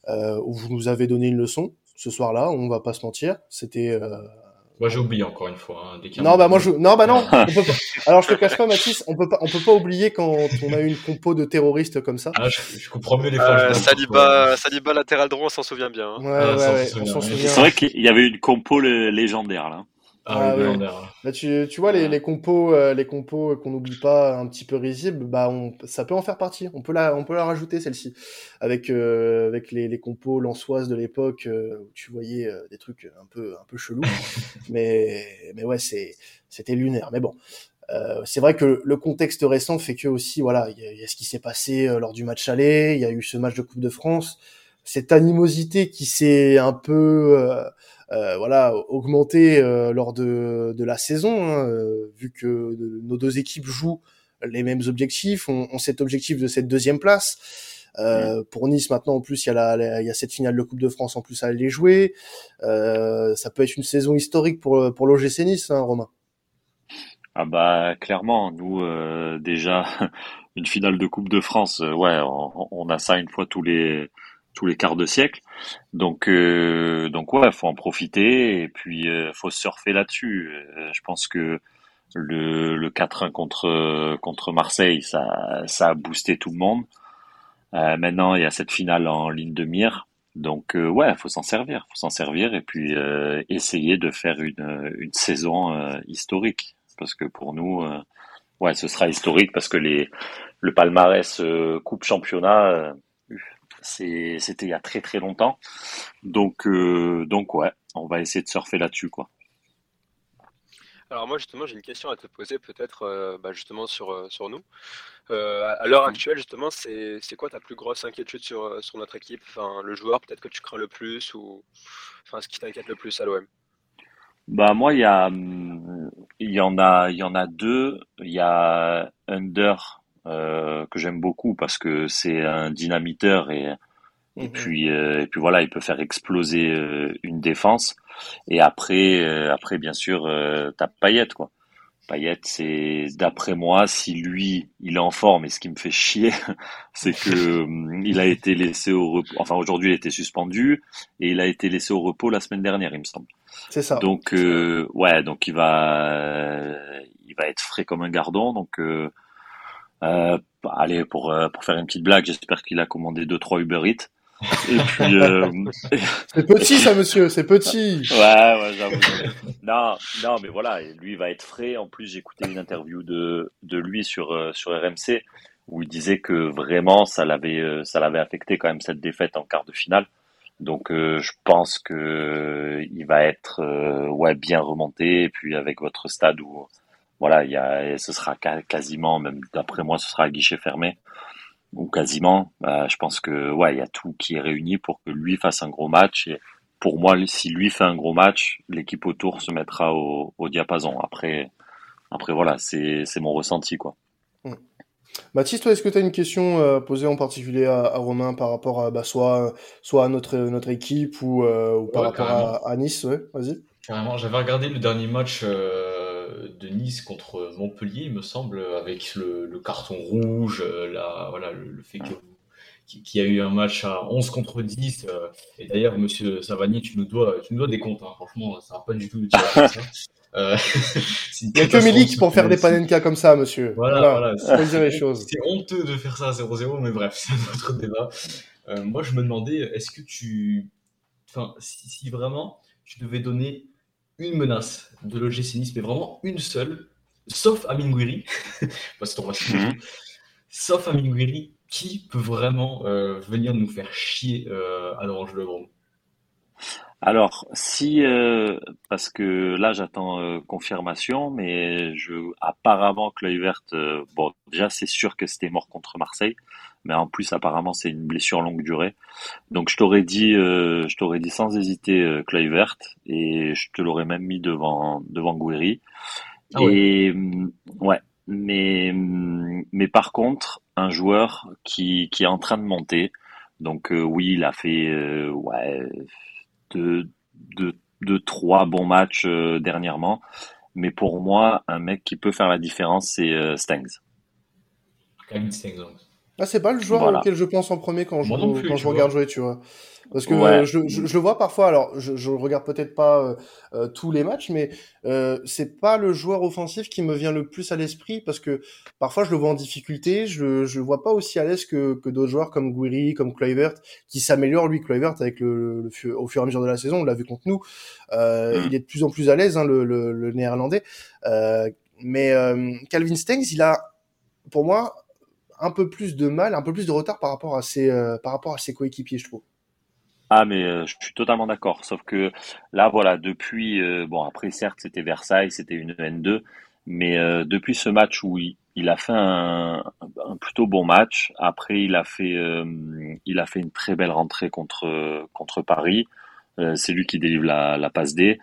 euh, où vous nous avez donné une leçon ce soir-là. On va pas se mentir. C'était euh,
moi, j'ai oublié encore une fois. Hein,
non, bah moi, je... non, bah non. On peut pas... Alors, je te cache pas, Mathis, on peut pas, on peut pas oublier quand on a eu une compo de terroristes comme ça.
Ah, je, comprends mieux les
fois. Euh, Saliba, Saliba latéral droit, on s'en souvient bien.
Hein. Ouais, ouais, ouais, on s'en souvient.
C'est vrai qu'il y avait une compo légendaire là.
Ah, oui,
bah, tu, tu vois, les, les compos, euh, les compos qu'on n'oublie pas un petit peu risibles, bah, on, ça peut en faire partie. On peut la, on peut la rajouter, celle-ci. Avec, euh, avec les, les compos lançoises de l'époque, euh, où tu voyais des trucs un peu, un peu chelous. mais, mais ouais, c'est, c'était lunaire. Mais bon. c'est vrai que le contexte récent fait que aussi, voilà, il y, y, a ce qui s'est passé lors du match aller, il y a eu ce match de Coupe de France, cette animosité qui s'est un peu euh, voilà, augmenté euh, lors de, de la saison, hein, euh, vu que nos deux équipes jouent les mêmes objectifs, ont, ont cet objectif de cette deuxième place. Euh, Pour Nice, maintenant, en plus, il y, a la, il y a cette finale de Coupe de France en plus à aller jouer. Euh, ça peut être une saison historique pour, pour l'OGC Nice, hein, Romain.
Ah bah clairement, nous euh, déjà une finale de Coupe de France, ouais, on, on, a ça une fois tous les tous les quarts de siècle. Donc, euh, donc ouais, faut en profiter et puis euh, faut surfer là-dessus. Euh, je pense que le, le 4-1 contre contre Marseille, ça, ça a boosté tout le monde. Euh, maintenant, il y a cette finale en ligne de mire. Donc euh, ouais, faut s'en servir, faut s'en servir et puis essayer de faire une, une saison historique parce que pour nous, ouais, ce sera historique parce que les le palmarès coupe championnat c'était il y a très très longtemps. Donc, euh, donc ouais, on va essayer de surfer là-dessus, quoi.
Alors moi justement j'ai une question à te poser peut-être euh, bah, justement sur, euh, sur nous. à l'heure actuelle justement c'est quoi ta plus grosse inquiétude sur, sur notre équipe? Enfin, Le joueur peut-être que tu crains le plus ou enfin, ce qui t'inquiète le plus à l'OM
bah moi il y a il y en a il y en a deux il y a Under euh, que j'aime beaucoup parce que c'est un dynamiteur et et mhm. puis euh, et puis voilà, il peut faire exploser euh, une défense. Et après après bien sûr t'as Payet quoi. Payet, c'est d'après moi, si lui il est en forme, et ce qui me fait chier, c'est que il a été laissé au repos. Enfin aujourd'hui, il été suspendu et il a été laissé au repos la semaine dernière, il me semble.
C'est ça.
Donc ouais, donc il va il va être frais comme un gardon. Donc euh, allez, pour, euh, pour faire une petite blague, j'espère qu'il a commandé 2-3 Uber Eats.
Et puis, euh... c'est petit ça, monsieur, c'est petit.
Ouais, ouais, j'avoue. non, non, mais voilà, lui va être frais. En plus, j'ai écouté une interview de, de lui sur, euh, sur RMC où il disait que vraiment ça l'avait, euh, ça l'avait affecté quand même cette défaite en quart de finale. Donc, je pense que il va être ouais bien remonté. Et puis avec votre stade où voilà, il y a, ce sera quasiment, même d'après moi, ce sera à guichet fermé ou quasiment. Bah, je pense que ouais, il y a tout qui est réuni pour que lui fasse un gros match. Et pour moi, si lui fait un gros match, l'équipe autour se mettra au, diapason. Après, après voilà, c'est mon ressenti quoi.
Mmh. Mathis, toi, est-ce que tu as une question euh, posée en particulier à, Romain par rapport à bah, soit, soit à notre, notre équipe ou, euh, ou par rapport à, à, Nice? Ouais, Vas-y.
Carrément, j'avais regardé le dernier match euh, de Nice contre Montpellier, il me semble, avec le, le carton rouge, euh, la, voilà, le, fait que qu'il y a eu un match à 11 contre 10. Euh, et d'ailleurs, monsieur Savanier, tu nous dois, tu nous dois des comptes. Hein, franchement, ça va pas du tout de dire ça.
Euh, il n'y a que Milik pour faire des panenka comme ça, monsieur.
Voilà,
voilà. dire les choses.
C'est honteux de faire ça à 0-0, mais bref, c'est un autre débat. Euh, moi, je me demandais, est-ce que tu. Enfin, si, si, vraiment tu devais donner une menace de l'OGC Nice, mais vraiment une seule, sauf Amin Gouiri, parce qu'on va sauf Amin Gouiri, qui peut vraiment euh, venir nous faire chier euh, à l'Orange Le Grand
Alors, si, euh, parce que là j'attends confirmation, mais je, apparemment Kluivert, euh, bon déjà c'est sûr que c'était mort contre Marseille, mais en plus apparemment c'est une blessure longue durée. Donc je t'aurais dit, je t'aurais dit sans hésiter euh, Kluivert et je te l'aurais même mis devant devant Guiri.
Ah.
Et mm, ouais, mais mm, mais par contre un joueur qui qui est en train de monter. Donc euh, oui, il a fait euh, ouais de, de, de trois bons matchs euh, dernièrement. Mais pour moi, un mec qui peut faire la différence, c'est euh, Stengs.
Kevin Stengs.
Ah, c'est pas le joueur
Voilà.
auquel je pense en premier quand je,
plus,
quand je regarde
vois.
jouer, tu vois. Parce que
Ouais.
euh, je, je, je le vois parfois, alors je, je regarde peut-être pas euh, euh, tous les matchs, mais euh, c'est pas le joueur offensif qui me vient le plus à l'esprit parce que parfois je le vois en difficulté, je, je le vois pas aussi à l'aise que, que d'autres joueurs comme Guiri, comme Kluivert, qui s'améliore lui, Kluivert, avec le, le, au fur et à mesure de la saison, on l'a vu contre nous, euh,
Mm.
il est de plus en plus à l'aise, hein, le, le, le néerlandais. Euh, mais euh, Calvin Stengs, il a, pour moi, un peu plus de mal, un peu plus de retard par rapport à ses, euh, par rapport à ses coéquipiers, je trouve.
Ah, mais euh, je suis totalement d'accord. Sauf que là, voilà, depuis, euh, bon, après, certes, c'était Versailles, c'était une N2, mais depuis ce match où il, a fait un, plutôt bon match, après, il a fait, il a fait une très belle rentrée contre, contre Paris. C'est lui qui délivre la, la passe D.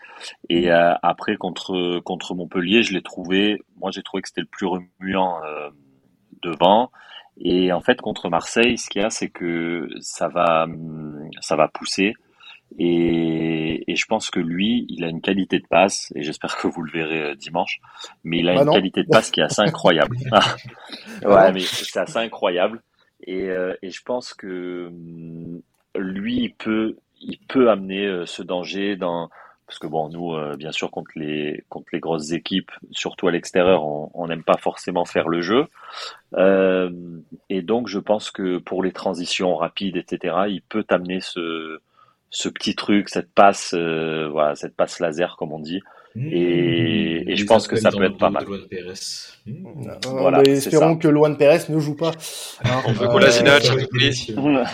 Et après, contre, contre Montpellier, je l'ai trouvé, moi, j'ai trouvé que c'était le plus remuant devant. Et en fait, contre Marseille, ce qu'il y a, c'est que ça va, ça va pousser. Et, et je pense que lui, il a une qualité de passe, et j'espère que vous le verrez euh, dimanche, mais il a
Bah
une
non.
qualité de passe qui est assez incroyable.
Bah
ouais, mais c'est assez incroyable. Et, euh, et je pense que hum, lui, il peut, il peut amener euh, ce danger dans, parce que bon, nous, euh, bien sûr, contre les, contre les grosses équipes, surtout à l'extérieur, on n'aime pas forcément faire le jeu. Euh, et donc, je pense que pour les transitions rapides, etc., il peut amener ce, ce petit truc, cette passe, euh, voilà, cette passe laser, comme on dit. Et- et je pense que ça peut être pas mal.
de Luan Pérez. Mmh.
Voilà,
espérons
ça.
que Luan Pérez ne joue pas. hein.
On veut
Euh,
délicieux.
Voilà.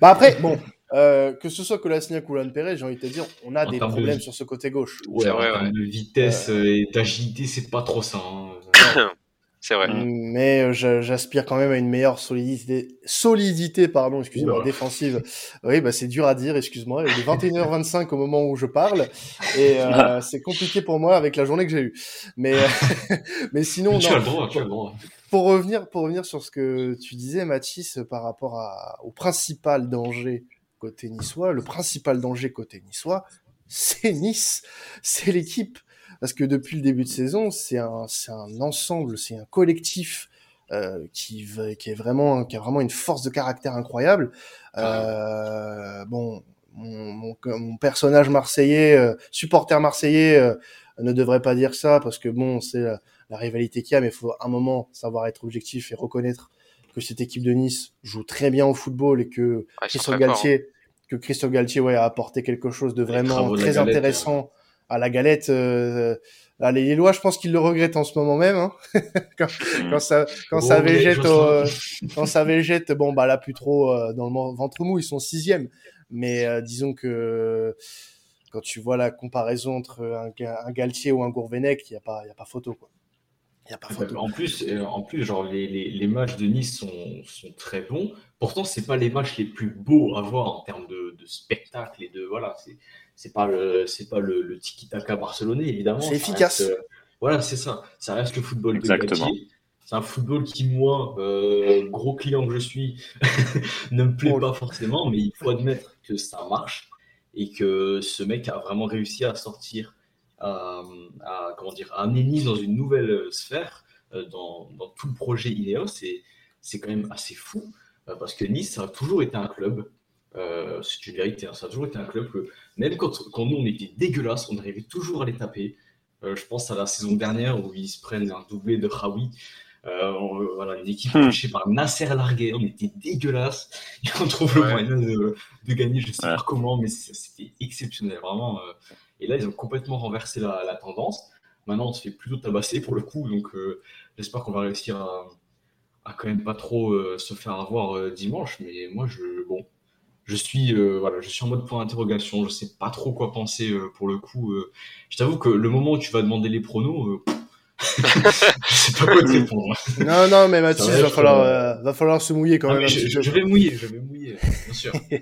Bah après, bon, euh, que ce soit Kolasinac ou Pérez, j'ai envie de te dire, on a
En
des
de
problèmes sur ce côté gauche.
Ouais,
C'est
en
vrai,
termes
ouais.
de vitesse euh, et d'agilité, c'est pas trop ça. hein.
C'est vrai.
Mm.
Mais euh, j'a- j'aspire quand même à une meilleure solidité, solidité pardon, excusez-moi, défensive. Oui, bah c'est dur à dire, excuse-moi. Il est 21h25 au moment où je parle, et euh, c'est compliqué pour moi avec la journée que j'ai eue. Mais euh, mais sinon,
Mais tu
non.
as le droit, tu as le droit.
pour revenir, pour revenir sur ce que tu disais, Mathis, par rapport à, au principal danger côté niçois, le principal danger côté niçois, c'est Nice, c'est l'équipe. Parce que depuis le début de saison, c'est un, un ensemble, c'est un collectif euh, qui, qui est vraiment, qui a vraiment une force de caractère incroyable. Euh, bon, mon, mon, mon personnage marseillais, euh, supporter marseillais, ne devrait pas dire ça parce que bon, c'est la, la rivalité qu'il y a, mais il faut un moment savoir être objectif et reconnaître que cette équipe de Nice joue très bien au football et que Christophe
forts, hein.
Galtier, que Christophe Galtier ouais, a apporté quelque chose de vraiment
de
très
galette,
intéressant à la galette. Euh, là, les Lillois, je pense qu'ils le regrettent en ce moment même. Hein. quand, quand ça, quand ça
Oh,
végète, euh, quand ça végète, bon bah là plus trop euh, dans le ventre mou, ils sont sixième. Mais euh, disons que quand tu vois la comparaison entre un, un Galtier ou un Gourvenec, il y a pas, il a pas photo quoi. Il y a pas photo.
En plus, euh, en plus genre, les, les, les matchs de Nice sont, sont très bons. Pourtant, c'est pas les matchs les plus beaux à voir en termes de, de spectacle et de voilà. C'est c'est pas le c'est pas le, le tiki-taka barcelonais évidemment.
C'est efficace.
reste, euh, voilà, c'est ça. Ça reste le football
Exactement.
C'est un football qui moi, euh, gros client que je suis, ne me plaît
Oh.
pas forcément, mais il faut admettre que ça marche et que ce mec a vraiment réussi à sortir à, à, comment dire, à amener Nice dans une nouvelle euh, sphère euh, dans, dans tout le projet Ineos. Et c'est quand même assez fou euh, parce que Nice, ça a toujours été un club. euh, c'est une vérité, hein, ça a toujours été un club que même quand, quand nous on était dégueulasse, on arrivait toujours à les taper. Euh, je pense à la saison dernière où ils se prennent un doublé de. Euh, on- voilà, une équipe
Hmm.
coachée par Nasser Largué, on était dégueulasse. Et on trouve le moyen de, de gagner, je sais
Ouais.
pas comment, mais c'était exceptionnel, vraiment. Et là, ils ont complètement renversé la, la tendance. Maintenant, on se fait plutôt tabasser pour le coup, donc euh, j'espère qu'on va réussir à, à quand même pas trop euh, se faire avoir euh, dimanche. Mais moi, je, bon, je suis, voilà, je suis en mode point d'interrogation. Je sais pas trop quoi penser pour le coup. Je t'avoue que le moment où tu vas demander les pronos, je sais pas quoi te répondre.
Non, non, mais Mathis, va, va, falloir, va falloir se mouiller quand même.
Je, je, vais mouiller, je vais mouiller, bien sûr. ah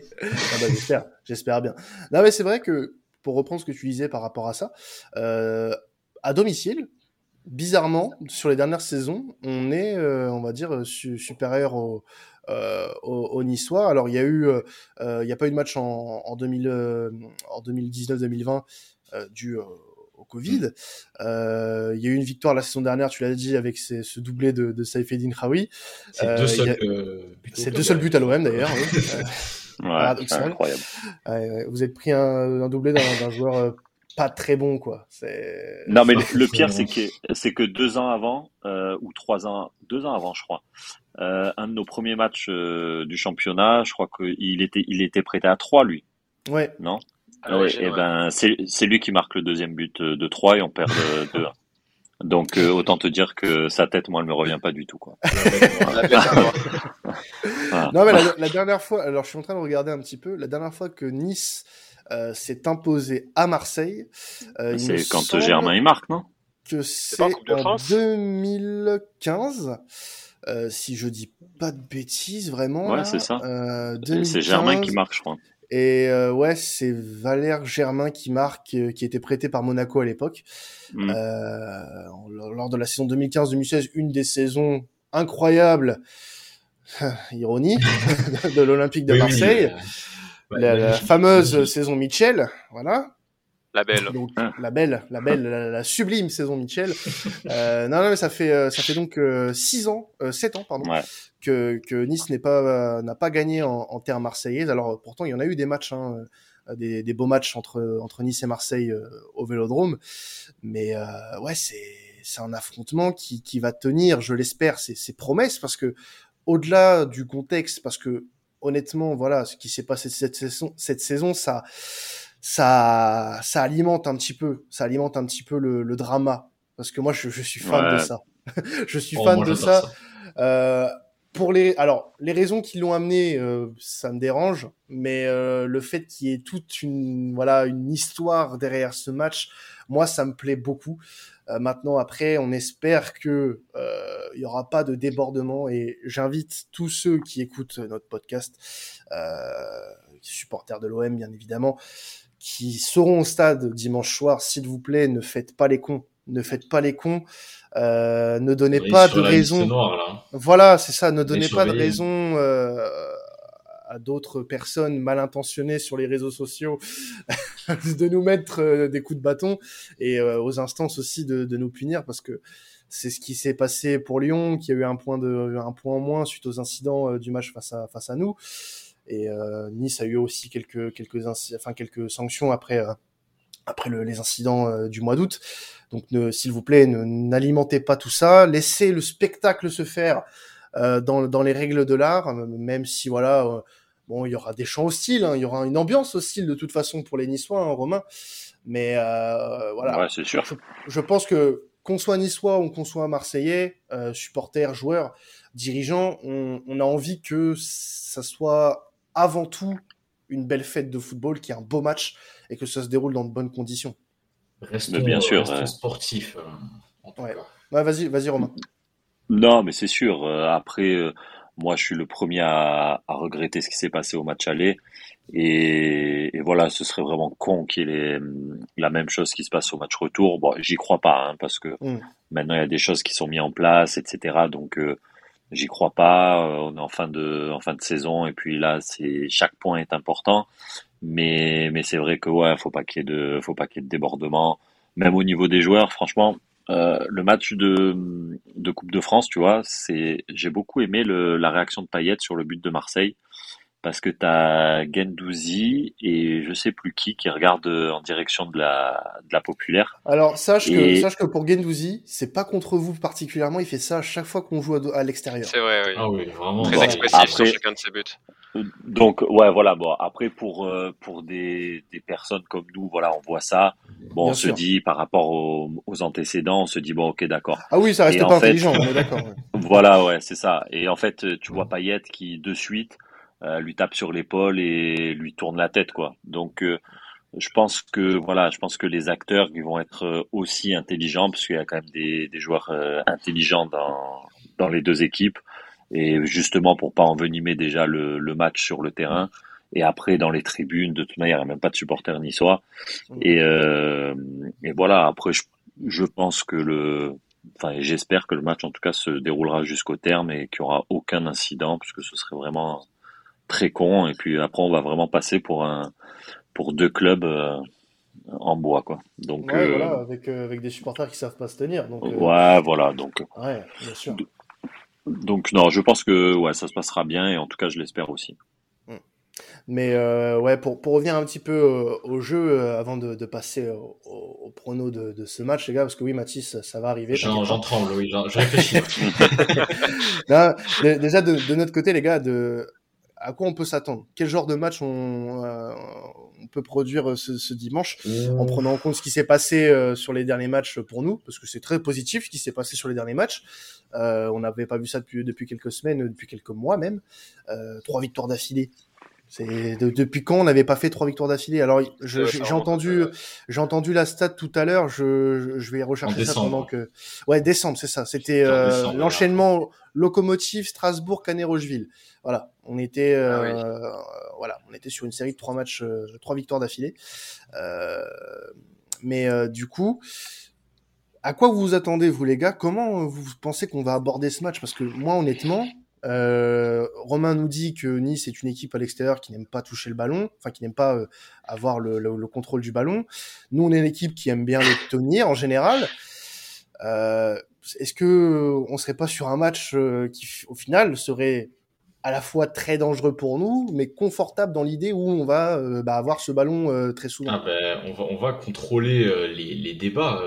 bah, j'espère, j'espère bien. Non, mais c'est vrai que pour reprendre ce que tu disais par rapport à ça, à domicile, bizarrement, sur les dernières saisons, on est, on va dire, supérieur au, euh, au, Niçois. Alors il y a eu, euh, euh, il n'y a pas eu de match en, en, 2000, en 2019-2020 dû au Covid. Euh, il y a eu une victoire la saison dernière, tu l'as dit, avec ces, ce doublé de, de Saifeddin Khawi.
C'est deux, seuls,
deux seuls buts à l'OM d'ailleurs. Oui.
ouais, c'est incroyable.
Ouais, vous êtes pris un, un doublé d'un joueur pas très bon quoi. C'est
non mais le, pire c'est que c'est que deux ans avant euh, ou trois ans, deux ans avant je crois, euh, un de nos premiers matchs euh, du championnat, je crois qu'il était il était prêté à trois lui.
Ouais.
Non? Ah ouais, et eh ben c'est c'est lui qui marque le deuxième but de 3 et on perd de 2 Donc autant te dire que sa tête, moi, elle me revient pas du tout, quoi.
Non mais la, la, dernière fois, alors je suis en train de regarder un petit peu, la dernière fois que Nice euh, s'est imposé à Marseille.
Euh, c'est quand Germain y marque, non?
Que c'est en 2015. Euh, si je dis pas de bêtises, vraiment.
Ouais, c'est ça. C'est Germain qui marque, je crois.
Et euh, ouais, c'est Valère Germain qui marque, qui était prêté par Monaco à l'époque. Mm. Euh, lors de la saison 2015-2016, une des saisons incroyables, ironie, de l'Olympique de Marseille la, fameuse saison Mitchell, voilà.
La belle.
Ah. La belle, la belle, la, sublime saison Mitchell. euh, non, non, mais ça fait, euh, ça fait donc euh, six ans, euh, sept ans, pardon, que, que Nice n'est pas, n'a pas gagné en, en terre marseillaise. Alors pourtant, il y en a eu des matchs, hein, des, des beaux matchs entre entre Nice et Marseille au Vélodrome, mais ouais, c'est c'est un affrontement qui, qui va tenir, je l'espère, ses, ses promesses, parce que au-delà du contexte, parce que honnêtement, voilà, ce qui s'est passé cette saison, cette saison, ça, ça, ça alimente un petit peu, ça alimente un petit peu le, le drama, parce que moi, je, je suis fan de ça. je suis oh, fan de ça. Euh, pour les, alors, les raisons qui l'ont amené, euh, ça me dérange, mais euh, le fait qu'il y ait toute une, voilà, une histoire derrière ce match, moi, ça me plaît beaucoup. Euh, maintenant, après, on espère que euh, il y aura pas de débordement et j'invite tous ceux qui écoutent notre podcast, euh, supporters de l'OM bien évidemment, qui seront au stade dimanche soir, s'il vous plaît, ne faites pas les cons, ne faites pas les cons, euh, ne donnez pas de raison. Voilà, c'est ça, ne donnez pas de raison. Euh, à d'autres personnes mal intentionnées sur les réseaux sociaux de nous mettre euh, des coups de bâton et euh, aux instances aussi de, de, nous punir parce que c'est ce qui s'est passé pour Lyon qui a eu un point de un point en moins suite aux incidents du match face à face à nous et Nice a eu aussi quelques quelques enfin quelques sanctions après après le, les incidents du mois d'août donc s'il vous plaît n'alimentez pas tout ça laissez le spectacle se faire dans, dans les règles de l'art, même si voilà, Bon, il y aura des chants hostiles, hein, il y aura une ambiance hostile de toute façon pour les Niçois, hein, Romain. Mais euh, voilà.
Ouais, c'est sûr.
Je, pense que qu'on soit Niçois ou qu'on soit Marseillais, euh, supporters, joueurs, dirigeants, on, on, a envie que ça soit avant tout une belle fête de football, qui est un beau match et que ça se déroule dans de bonnes conditions.
Restons, bien sûr, restons sportifs. Euh,
ouais. ouais vas-y, vas-y Romain.
Non, mais c'est sûr. Euh, après, euh, moi, je suis le premier à, à regretter ce qui s'est passé au match aller. Et, et, voilà, ce serait vraiment con qu'il y ait la même chose qui se passe au match retour. Bon, j'y crois pas, hein, parce que mm. maintenant il y a des choses qui sont mises en place, etc. Donc euh, j'y crois pas. Euh, on est en fin de en fin de saison et puis là, c'est chaque point est important. Mais mais c'est vrai que ouais, faut pas qu'il y ait de faut pas qu'il y ait de débordement. Même au niveau des joueurs, franchement, euh, le match de, de, Coupe de France, tu vois, c'est j'ai beaucoup aimé le, la réaction de Payet sur le but de Marseille parce que tu as Gendouzi et je sais plus qui qui regarde en direction de la, de la populaire.
Alors sache que sache que pour Gendouzi, c'est pas contre vous particulièrement, il fait ça à chaque fois qu'on joue à, l'extérieur.
C'est vrai, oui.
Ah oui, vraiment.
Très expressif sur chacun de ses buts.
Donc ouais voilà bon après pour euh, pour des, des personnes comme nous voilà on voit ça bon on se dit par rapport aux, aux, antécédents on se dit bon ok d'accord
ah oui ça reste pas intelligent d'accord
voilà ouais c'est ça et en fait tu vois Payet qui de suite lui tape sur l'épaule et lui tourne la tête, quoi. Donc je pense que voilà, je pense que les acteurs ils vont être aussi intelligents parce qu'il y a quand même des, des joueurs intelligents dans dans les deux équipes et justement pour pas envenimer déjà le, le match sur le terrain et après dans les tribunes de toute manière il n'y a même pas de supporters niçois mmh. et euh, et voilà après je, je pense que le enfin j'espère que le match en tout cas se déroulera jusqu'au terme et qu'il y aura aucun incident puisque ce serait vraiment très con et puis après on va vraiment passer pour un pour deux clubs euh, en bois quoi
donc ouais, euh, voilà avec euh, avec des supporters qui savent pas se tenir donc
ouais voilà donc
ouais bien sûr
donc non je pense que ouais ça se passera bien et en tout cas je l'espère aussi
mais euh, ouais, pour, pour revenir un petit peu euh, au jeu, euh, avant de, de passer au, au, prono de, de, ce match, les gars, parce que oui, Mathis, ça va arriver.
J'en tremble, oui, je réfléchis.
déjà, de, de, notre côté, les gars, de, à quoi on peut s'attendre? Quel genre de match on, on peut produire ce, ce dimanche en prenant en compte ce qui s'est passé sur les derniers matchs pour nous? Parce que c'est très positif ce qui s'est passé sur les derniers matchs. on n'avait pas vu ça depuis, depuis quelques semaines, depuis quelques mois même. trois victoires d'affilée c'est depuis quand on n'avait pas fait trois victoires d'affilée? Alors j'ai entendu j'ai entendu la stat tout à l'heure. Je, je, vais rechercher ça pendant que ouais décembre c'est ça. C'était euh, l'enchaînement locomotive Strasbourg Canet Rocheville. Voilà, on était ah euh, voilà on était sur une série de trois matchs euh, trois victoires d'affilée. Euh, mais euh, du coup. À quoi vous vous attendez, vous les gars? Comment vous pensez qu'on va aborder ce match? Parce que moi, honnêtement, euh, Romain nous dit que Nice est une équipe à l'extérieur qui n'aime pas toucher le ballon, enfin qui n'aime pas euh, avoir le, le, contrôle du ballon. Nous, on est une équipe qui aime bien le tenir en général. Euh, Est-ce que on serait pas sur un match qui, au final, serait à la fois très dangereux pour nous, mais confortable dans l'idée où on va bah, avoir ce ballon très souvent?
Ah ben, on, va, on va contrôler les, débats.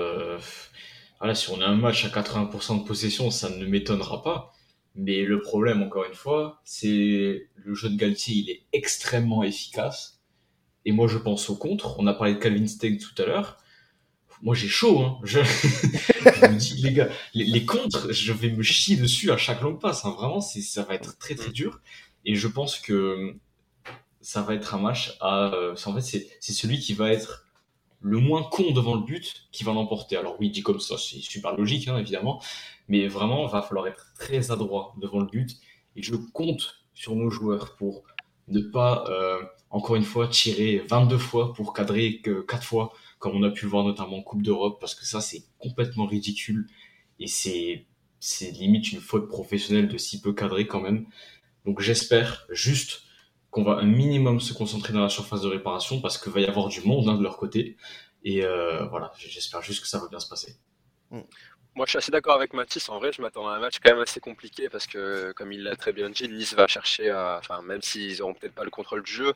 Voilà, si on a un match à 80% de possession, ça ne m'étonnera pas. Mais le problème, encore une fois, c'est le jeu de Galtier, il est extrêmement efficace. Et moi, je pense au contre. On a parlé de Calvin Stein tout à l'heure. Moi, j'ai chaud. Hein. Je... me dis, les gars, les, contres, je vais me chier dessus à chaque longue passe. Hein. Vraiment, ça va être très très dur. Et je pense que ça va être un match à. Euh, en fait, c'est celui qui va être le moins con devant le but qui va l'emporter. Alors oui, dit comme ça, c'est super logique, hein, évidemment. Mais vraiment, il va falloir être très adroit devant le but. Et je compte sur nos joueurs pour ne pas, euh, encore une fois, tirer 22 fois pour cadrer que 4 fois, comme on a pu voir notamment en Coupe d'Europe, parce que ça, c'est complètement ridicule. Et c'est, limite une faute professionnelle de si peu cadrer quand même. Donc j'espère juste qu'on va un minimum se concentrer dans la surface de réparation parce qu'il va y avoir du monde hein, de leur côté. Et euh, voilà, j'espère juste que ça va bien se passer.
Moi, je suis assez d'accord avec Mathis. En vrai, je m'attends à un match quand même assez compliqué parce que, comme il l'a très bien dit, Nice va chercher à, enfin, même s'ils auront peut-être pas le contrôle du jeu,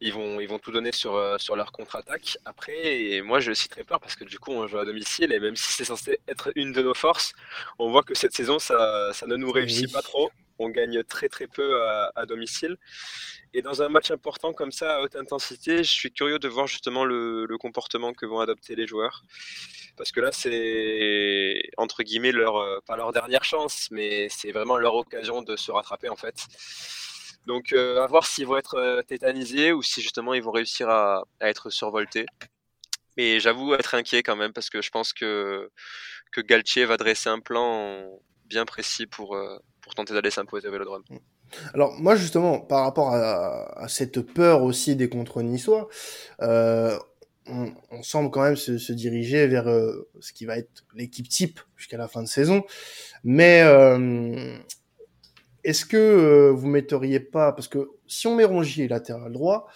ils vont, ils vont tout donner sur, euh, sur leur contre-attaque. Après, moi, je citerai peur parce que du coup, on joue à domicile et même si c'est censé être une de nos forces, on voit que cette saison, ça, ça ne nous réussit pas trop. On gagne très très peu à, domicile. Et dans un match important comme ça, à haute intensité, je suis curieux de voir justement le, comportement que vont adopter les joueurs. Parce que là, c'est entre guillemets leur, euh, pas leur dernière chance, mais c'est vraiment leur occasion de se rattraper en fait. Donc euh, à voir s'ils vont être euh, tétanisés ou si justement ils vont réussir à, à être survoltés. Mais j'avoue être inquiet quand même parce que je pense que, que Galtier va dresser un plan bien précis pour, pour tenter d'aller s'imposer au Vélodrome. Mm.
Alors moi justement, par rapport à, à, cette peur aussi des contre niçois, euh, on, on, semble quand même se, se diriger vers euh, ce qui va être l'équipe type jusqu'à la fin de saison. Mais euh, est-ce que vous metteriez pas, parce que si on met Rongier latéral droit,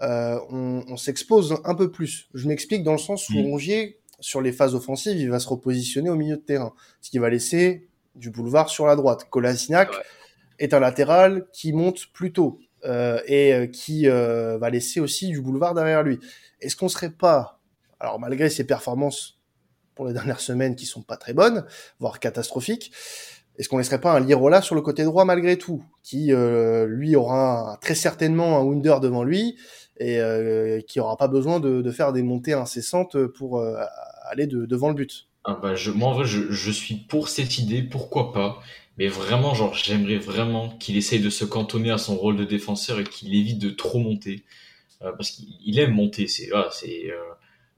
on, on s'expose un peu plus. Je m'explique dans le sens où mmh. Rongier, sur les phases offensives, il va se repositionner au milieu de terrain, ce qui va laisser du boulevard sur la droite. Kolasinac, ouais est un latéral qui monte plus tôt euh, et euh, qui euh, va laisser aussi du boulevard derrière lui. Est-ce qu'on serait pas, alors malgré ses performances pour les dernières semaines qui sont pas très bonnes, voire catastrophiques, est-ce qu'on laisserait pas un Lirola sur le côté droit malgré tout, qui euh, lui aura très certainement un Wunder devant lui et qui aura pas besoin de, de, faire des montées incessantes pour aller de, devant le but?
Ah bah je, Moi en vrai je, je suis pour cette idée, pourquoi pas Mais vraiment, genre, j'aimerais vraiment qu'il essaye de se cantonner à son rôle de défenseur et qu'il évite de trop monter. Euh, parce qu'il aime monter. C'est, c'est, euh,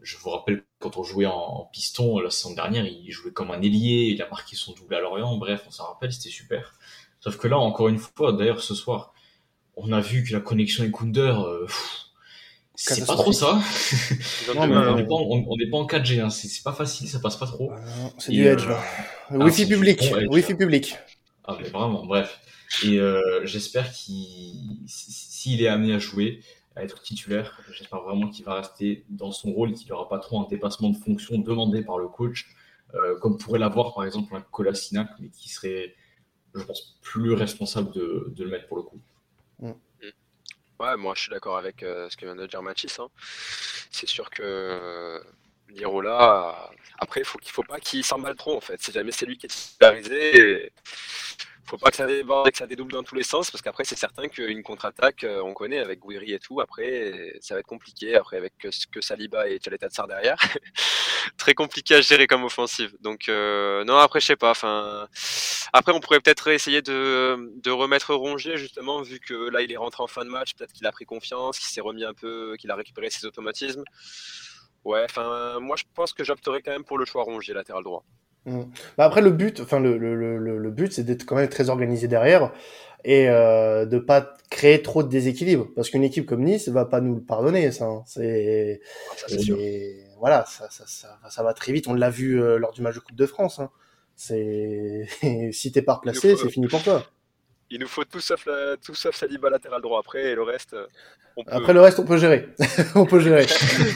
je vous rappelle quand on jouait en, piston la saison dernière, il jouait comme un ailier, il a marqué son double à Lorient. Bref, on s'en rappelle, c'était super. Sauf que là, encore une fois, d'ailleurs, ce soir, on a vu que la connexion avec Kunder, euh, c'est pas trop ça. on n'est pas, en 4G, hein. c'est pas facile, ça passe pas trop.
c'est du Edge là. Ah, Wi-Fi public. Wi-Fi public.
Ah mais vraiment, bref. Et euh, j'espère qu'il, s'il est amené à jouer, à être titulaire, j'espère vraiment qu'il va rester dans son rôle et qu'il n'aura pas trop un dépassement de fonction demandé par le coach, euh, comme pourrait l'avoir par exemple un Colasinac, mais qui serait, je pense, plus responsable de, de le mettre pour le coup. Mm.
Ouais, moi je suis d'accord avec euh, ce que vient de dire Mathis. Hein. C'est sûr que euh, Lirola, après, il faut qu'il faut pas qu'il s'emballe trop en fait. Si jamais c'est lui qui est titularisé, faut pas que ça déborde et que ça dédouble dans tous les sens, parce qu'après, c'est certain qu'une contre-attaque, euh, on connaît avec Guiri et tout, après, ça va être compliqué, après, avec que, que Saliba et Tsar derrière. Très compliqué à gérer comme offensive. Donc, euh, non, après, je sais pas, enfin, après, on pourrait peut-être essayer de, de remettre Rongier, justement, vu que là, il est rentré en fin de match, peut-être qu'il a pris confiance, qu'il s'est remis un peu, qu'il a récupéré ses automatismes. Ouais, enfin, moi, je pense que j'opterais quand même pour le choix Rongier, latéral droit.
Mmh. Bah après le but, enfin le, le, le, le but, c'est d'être quand même très organisé derrière et euh, de pas créer trop de déséquilibre parce qu'une équipe comme Nice va pas nous le pardonner ça. Hein. C'est voilà, ça, ça, ça, ça, va très vite. On l'a vu euh, lors du match de Coupe de France. Hein. C'est si t'es pas replacé, c'est fini pour toi
il nous faut tout sauf, la, tout sauf Saliba latéral droit après et le reste. Euh,
on peut... Après le reste, on peut gérer. on peut gérer.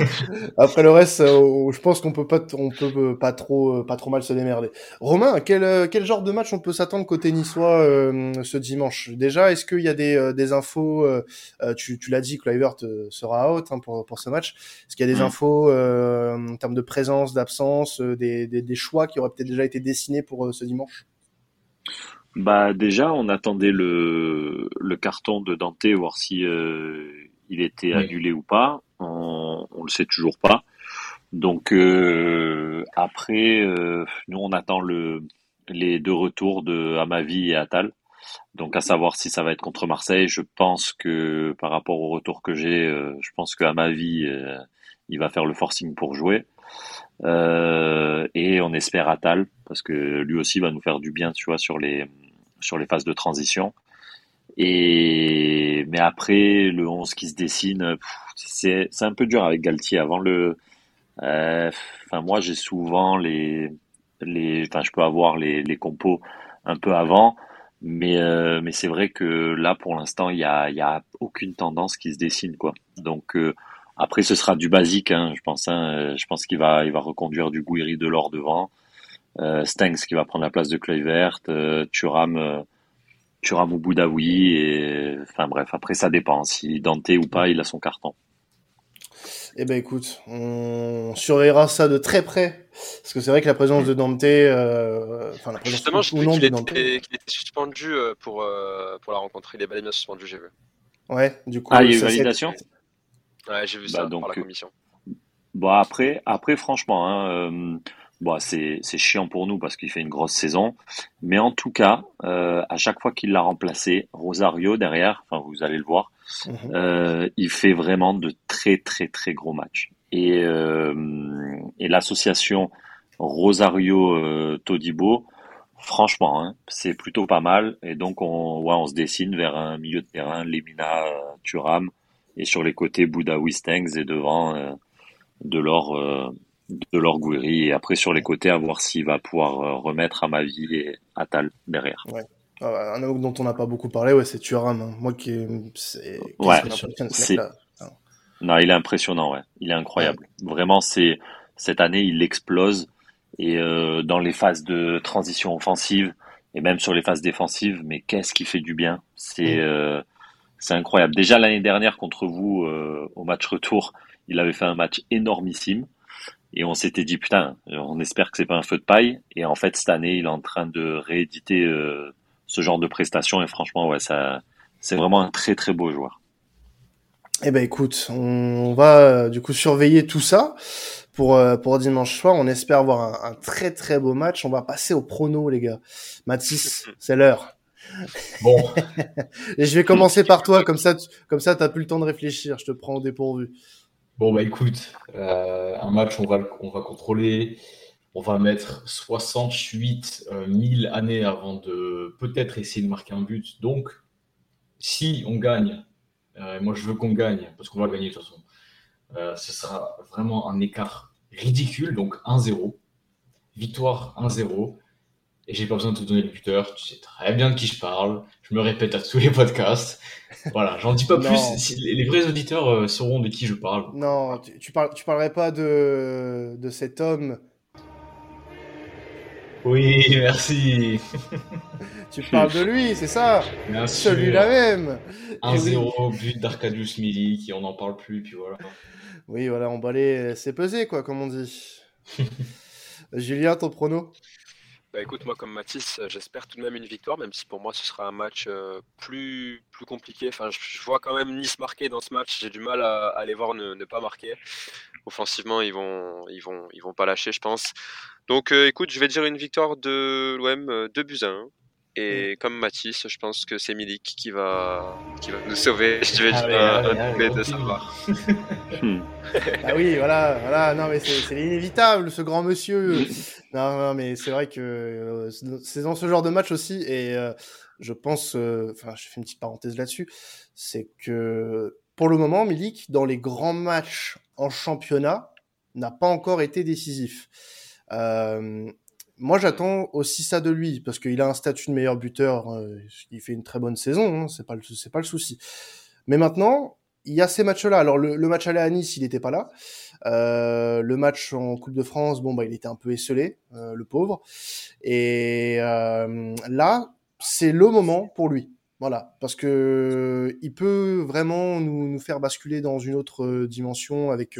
après le reste, euh, je pense qu'on peut pas, on peut euh, pas trop, pas trop mal se démerder. Romain, quel, quel genre de match on peut s'attendre côté niçois ce dimanche? Déjà, est-ce qu'il y a des, des infos Tu, tu l'as dit, Kluivert sera out hein, pour, pour ce match. Est-ce qu'il y a des mm. infos en termes de présence, d'absence, des, des, des choix qui auraient peut-être déjà été dessinés pour ce dimanche?
Bah déjà, on attendait le, le carton de Dante, voir si euh, il était annulé ou pas. On, on le sait toujours pas. Donc euh, après, euh, nous on attend le, les deux retours de Amavi et Atal. Donc à savoir si ça va être contre Marseille. Je pense que par rapport au retour que j'ai, je pense que Amavi il va faire le forcing pour jouer. et on espère Atal parce que lui aussi va nous faire du bien, tu vois, sur les sur les phases de transition. Et mais après le 11 qui se dessine, c'est un peu dur avec Galtier. Avant le, euh, moi j'ai souvent les les, enfin je peux avoir les les compos un peu avant, mais euh, mais c'est vrai que là pour l'instant il y a il y a aucune tendance qui se dessine quoi. Donc euh, après ce sera du basique, hein, je pense. Hein, je pense qu'il va il va reconduire du Gouiri de l'or devant. Euh, Stengs qui va prendre la place de Kluivert, euh, Thuram, euh, Thuram ou Boudaoui, et enfin bref, après ça dépend, si Dante ou pas, il a son carton.
Eh ben écoute, on surveillera ça de très près, parce que c'est vrai que la présence de Dante, euh, enfin la présence
Justement, je qu'il était, était, suspendu pour, pour la rencontre, il est bien suspendu, j'ai vu.
Ouais, du coup.
Ah, il y a eu validation?
Ouais, j'ai vu bah, ça donc, par la commission.
Bon après, après franchement, hein, Bon, c'est chiant pour nous parce qu'il fait une grosse saison, mais en tout cas, euh, à chaque fois qu'il l'a remplacé, Rosario derrière, enfin vous allez le voir, mhm. euh, il fait vraiment de très très très gros matchs. Et, euh, et l'association Rosario Todibo, franchement, hein, c'est plutôt pas mal. Et donc on, ouais, on se dessine vers un milieu de terrain, Lemina, Turam, et sur les côtés Bouddha Wistengs et devant Delors de l'orguerie et après sur les côtés à voir s'il va pouvoir euh, remettre à ma vie et Atal derrière.
Ouais. Ah, un homme dont on n'a pas beaucoup parlé, ouais, c'est Thuram. Hein. Moi qui, c'est.
Ouais. C'est. Non, il est impressionnant, ouais. Il est incroyable. Vraiment, c'est cette année, il explose et euh, dans les phases de transition offensive et même sur les phases défensives. Mais qu'est-ce qui fait du bien C'est euh, c'est incroyable. Déjà l'année dernière contre vous euh, au match retour, il avait fait un match énormissime. Et on s'était dit, putain, on espère que c'est pas un feu de paille. Et en fait, cette année, il est en train de rééditer euh, ce genre de prestations. Et franchement, ouais, ça, c'est vraiment un très très beau joueur.
Eh ben écoute, on va euh, du coup surveiller tout ça pour, euh, pour dimanche soir. On espère avoir un, un, très très beau match. On va passer au prono, les gars. Mathis, c'est l'heure.
Bon.
Et je vais commencer par toi, comme ça, tu, comme ça, t'as plus le temps de réfléchir. Je te prends au dépourvu.
Bon bah écoute, euh, un match, on va, on va contrôler. On va mettre 68 000 années avant de peut-être essayer de marquer un but. Donc, si on gagne, euh, moi je veux qu'on gagne, parce qu'on va gagner de toute façon, euh, ce sera vraiment un écart ridicule, donc 1-0. Victoire 1-0. Et j'ai pas besoin de te donner le buteur, tu sais très bien de qui je parle. Je me répète à tous les podcasts. Voilà, j'en dis pas plus. Si les vrais auditeurs euh, sauront de qui je parle.
Non, tu, tu, parles, tu parlerais pas de, de cet homme
oui, merci.
tu parles de lui, c'est ça? Celui-là même.
1-0, oui. but d'Arcadius Milik, qui on n'en parle plus, puis voilà.
Oui, voilà, emballer, c'est pesé, quoi, comme on dit. Julien, ton prono?
Bah écoute, moi comme Mathis, j'espère tout de même une victoire, même si pour moi ce sera un match euh, plus, plus compliqué. Enfin, je, vois quand même Nice marquer dans ce match. J'ai du mal à, à, les voir ne, pas marquer. Offensivement, ils vont, ils vont, pas lâcher, je pense. Donc, euh, écoute, je vais dire une victoire de l'OM euh, de buts 1. Et mmh. comme Mathis, je pense que c'est Milik qui va, qui va nous sauver. Je vais dire un doublé de savoir.
ah oui, voilà, voilà. Non, mais c'est inévitable, ce grand monsieur. non, non, mais c'est vrai que euh, c'est dans ce genre de match aussi. Et euh, je pense, enfin, euh, je fais une petite parenthèse là-dessus, c'est que pour le moment, Milik, dans les grands matchs en championnat, n'a pas encore été décisif. Euh, moi, j'attends aussi ça de lui parce qu'il a un statut de meilleur buteur. Euh, il fait une très bonne saison, hein, c'est pas le c'est pas le souci. Mais maintenant, il y a ces matchs-là. Alors le, le, match aller à Nice, il n'était pas là. Euh, le match en Coupe de France, bon bah il était un peu esselé, euh, le pauvre. Et euh, là, c'est le moment pour lui. Voilà, parce que il peut vraiment nous, nous faire basculer dans une autre dimension avec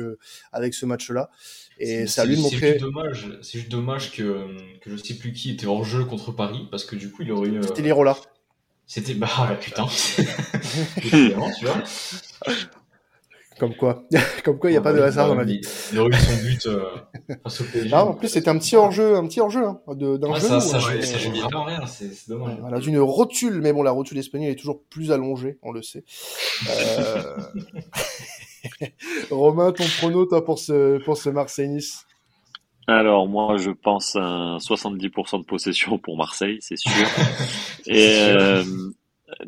avec ce match-là. Et ça lui montrer.
C'est dommage, c'est juste dommage que, que je sais plus qui était hors jeu contre Paris parce que du coup il aurait eu.
C'était Lirola.
C'était bah putain. tu vois.
Comme quoi, comme quoi, il n'y a pas de hasard dans la vie.
Il aurait eu son but euh, face au PSG.
Ah, en plus, c'était un petit hors-jeu, un petit hors-jeu, hein, d'un
ah,
jeu.
Ça, ça, joue, ça joue bien rien, c'est dommage.
Voilà, d'une rotule, mais bon, la rotule espagnole est toujours plus allongée, on le sait. Euh... Romain, ton prono, toi, pour ce, pour ce Marseille-Nice?
Alors moi je pense à 70% de possession pour Marseille, c'est sûr. Et euh,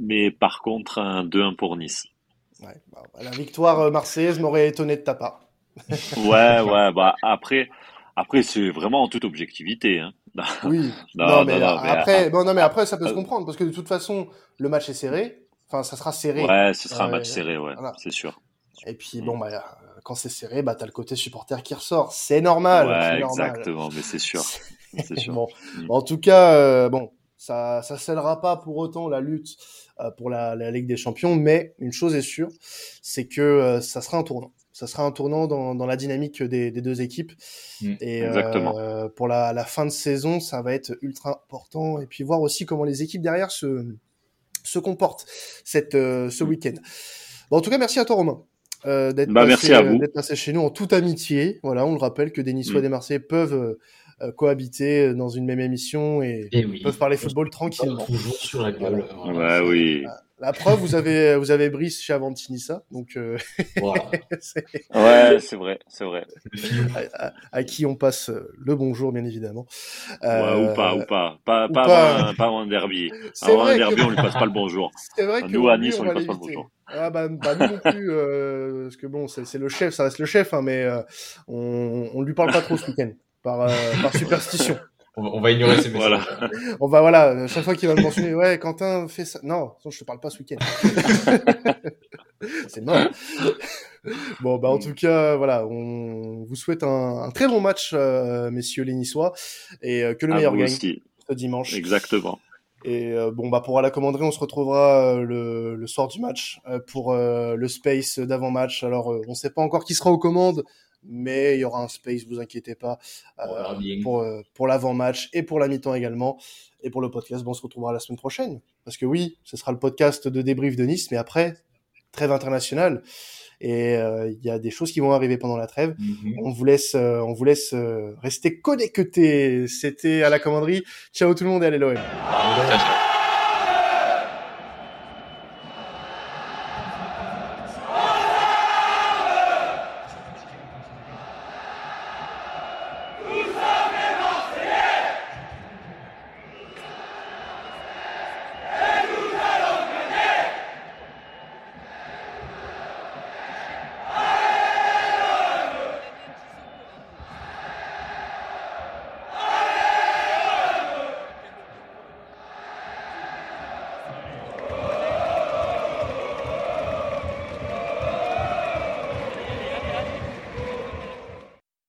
mais par contre un 2-1 pour Nice.
Ouais, bah, la victoire marseillaise m'aurait étonné de ta part.
ouais, ouais, bah après, après c'est vraiment en toute objectivité. Hein.
Oui. non, non, mais, non, mais après, bon, non, mais après ça peut se comprendre parce que de toute façon le match est serré. Enfin, ça sera serré.
Ouais, ce sera euh, un match serré, ouais, voilà. c'est sûr.
Et puis bon bah quand c'est serré, bah t'as le côté supporter qui ressort. C'est normal.
Ouais,
normal.
exactement, mais c'est sûr. C'est sûr.
bon. Mm. En tout cas, euh, bon, ça ça scellera pas pour autant la lutte euh, pour la, la, Ligue des Champions, mais une chose est sûre, c'est que euh, ça sera un tournant. Ça sera un tournant dans, dans la dynamique des, des, deux équipes.
Mm.
Et
Exactement.
euh, pour la, la, fin de saison, ça va être ultra important. Et puis voir aussi comment les équipes derrière se, se comportent cette, euh, ce
Mm.
week-end. Bon, en tout cas, merci à toi, Romain. Euh, d'être
bah,
passé,
vous.
d'être passé chez nous en toute amitié. Voilà, on le rappelle que des Niçois et
Mm.
des Marseillais peuvent euh, cohabiter dans une même émission et,
Et oui.
peuvent parler football tranquillement.
Toujours sur la gueule.
Ouais, oui.
La preuve, vous avez vous avez Brice chez Avantinissa, donc euh,
Voilà.
Ouais, c'est vrai, c'est vrai.
à, à- à qui on passe le bonjour, bien évidemment.
Ouais,
Euh,
ou pas, ou pas. Pas,
ou
pas,
pas.
Avant, un, pas avant un derby. Avant un derby,
que-
on lui passe pas le bonjour.
C'est vrai que
Nous, à Nice, on lui passe pas le bonjour.
Ah bah, bah nous non plus, euh, parce que bon, c'est c'est le chef, ça reste le chef, hein, mais euh, on on lui parle pas trop ce week-end, par euh, par superstition.
On, va- on va ignorer ces messages.
Voilà.
On va voilà, chaque fois qu'il va le mentionner, ouais, Quentin fait ça. Non, non, je te parle pas ce week-end. c'est mort. Bon, bah en tout cas, voilà, on vous souhaite un, un très bon match, euh, messieurs les Niçois, et euh, que le
À
meilleur
vous
gagne
aussi.
ce dimanche.
Exactement.
Et euh, bon, bah pour la commanderie, on se retrouvera euh, le, le soir du match euh, pour euh, le space d'avant-match. Alors, euh, on sait pas encore qui sera aux commandes, mais il y aura un space, vous inquiétez pas, euh, pour, euh, pour l'avant-match et pour la mi-temps également. Et pour le podcast, bon, on se retrouvera la semaine prochaine. Parce que oui, ce sera le podcast de débrief de Nice, mais après, trêve internationale. et euh, il y a des choses qui vont arriver pendant la trêve.
Mhm.
On vous laisse, on vous laisse rester connectés. C'était à la commanderie. Ciao tout le monde et allez l'OM.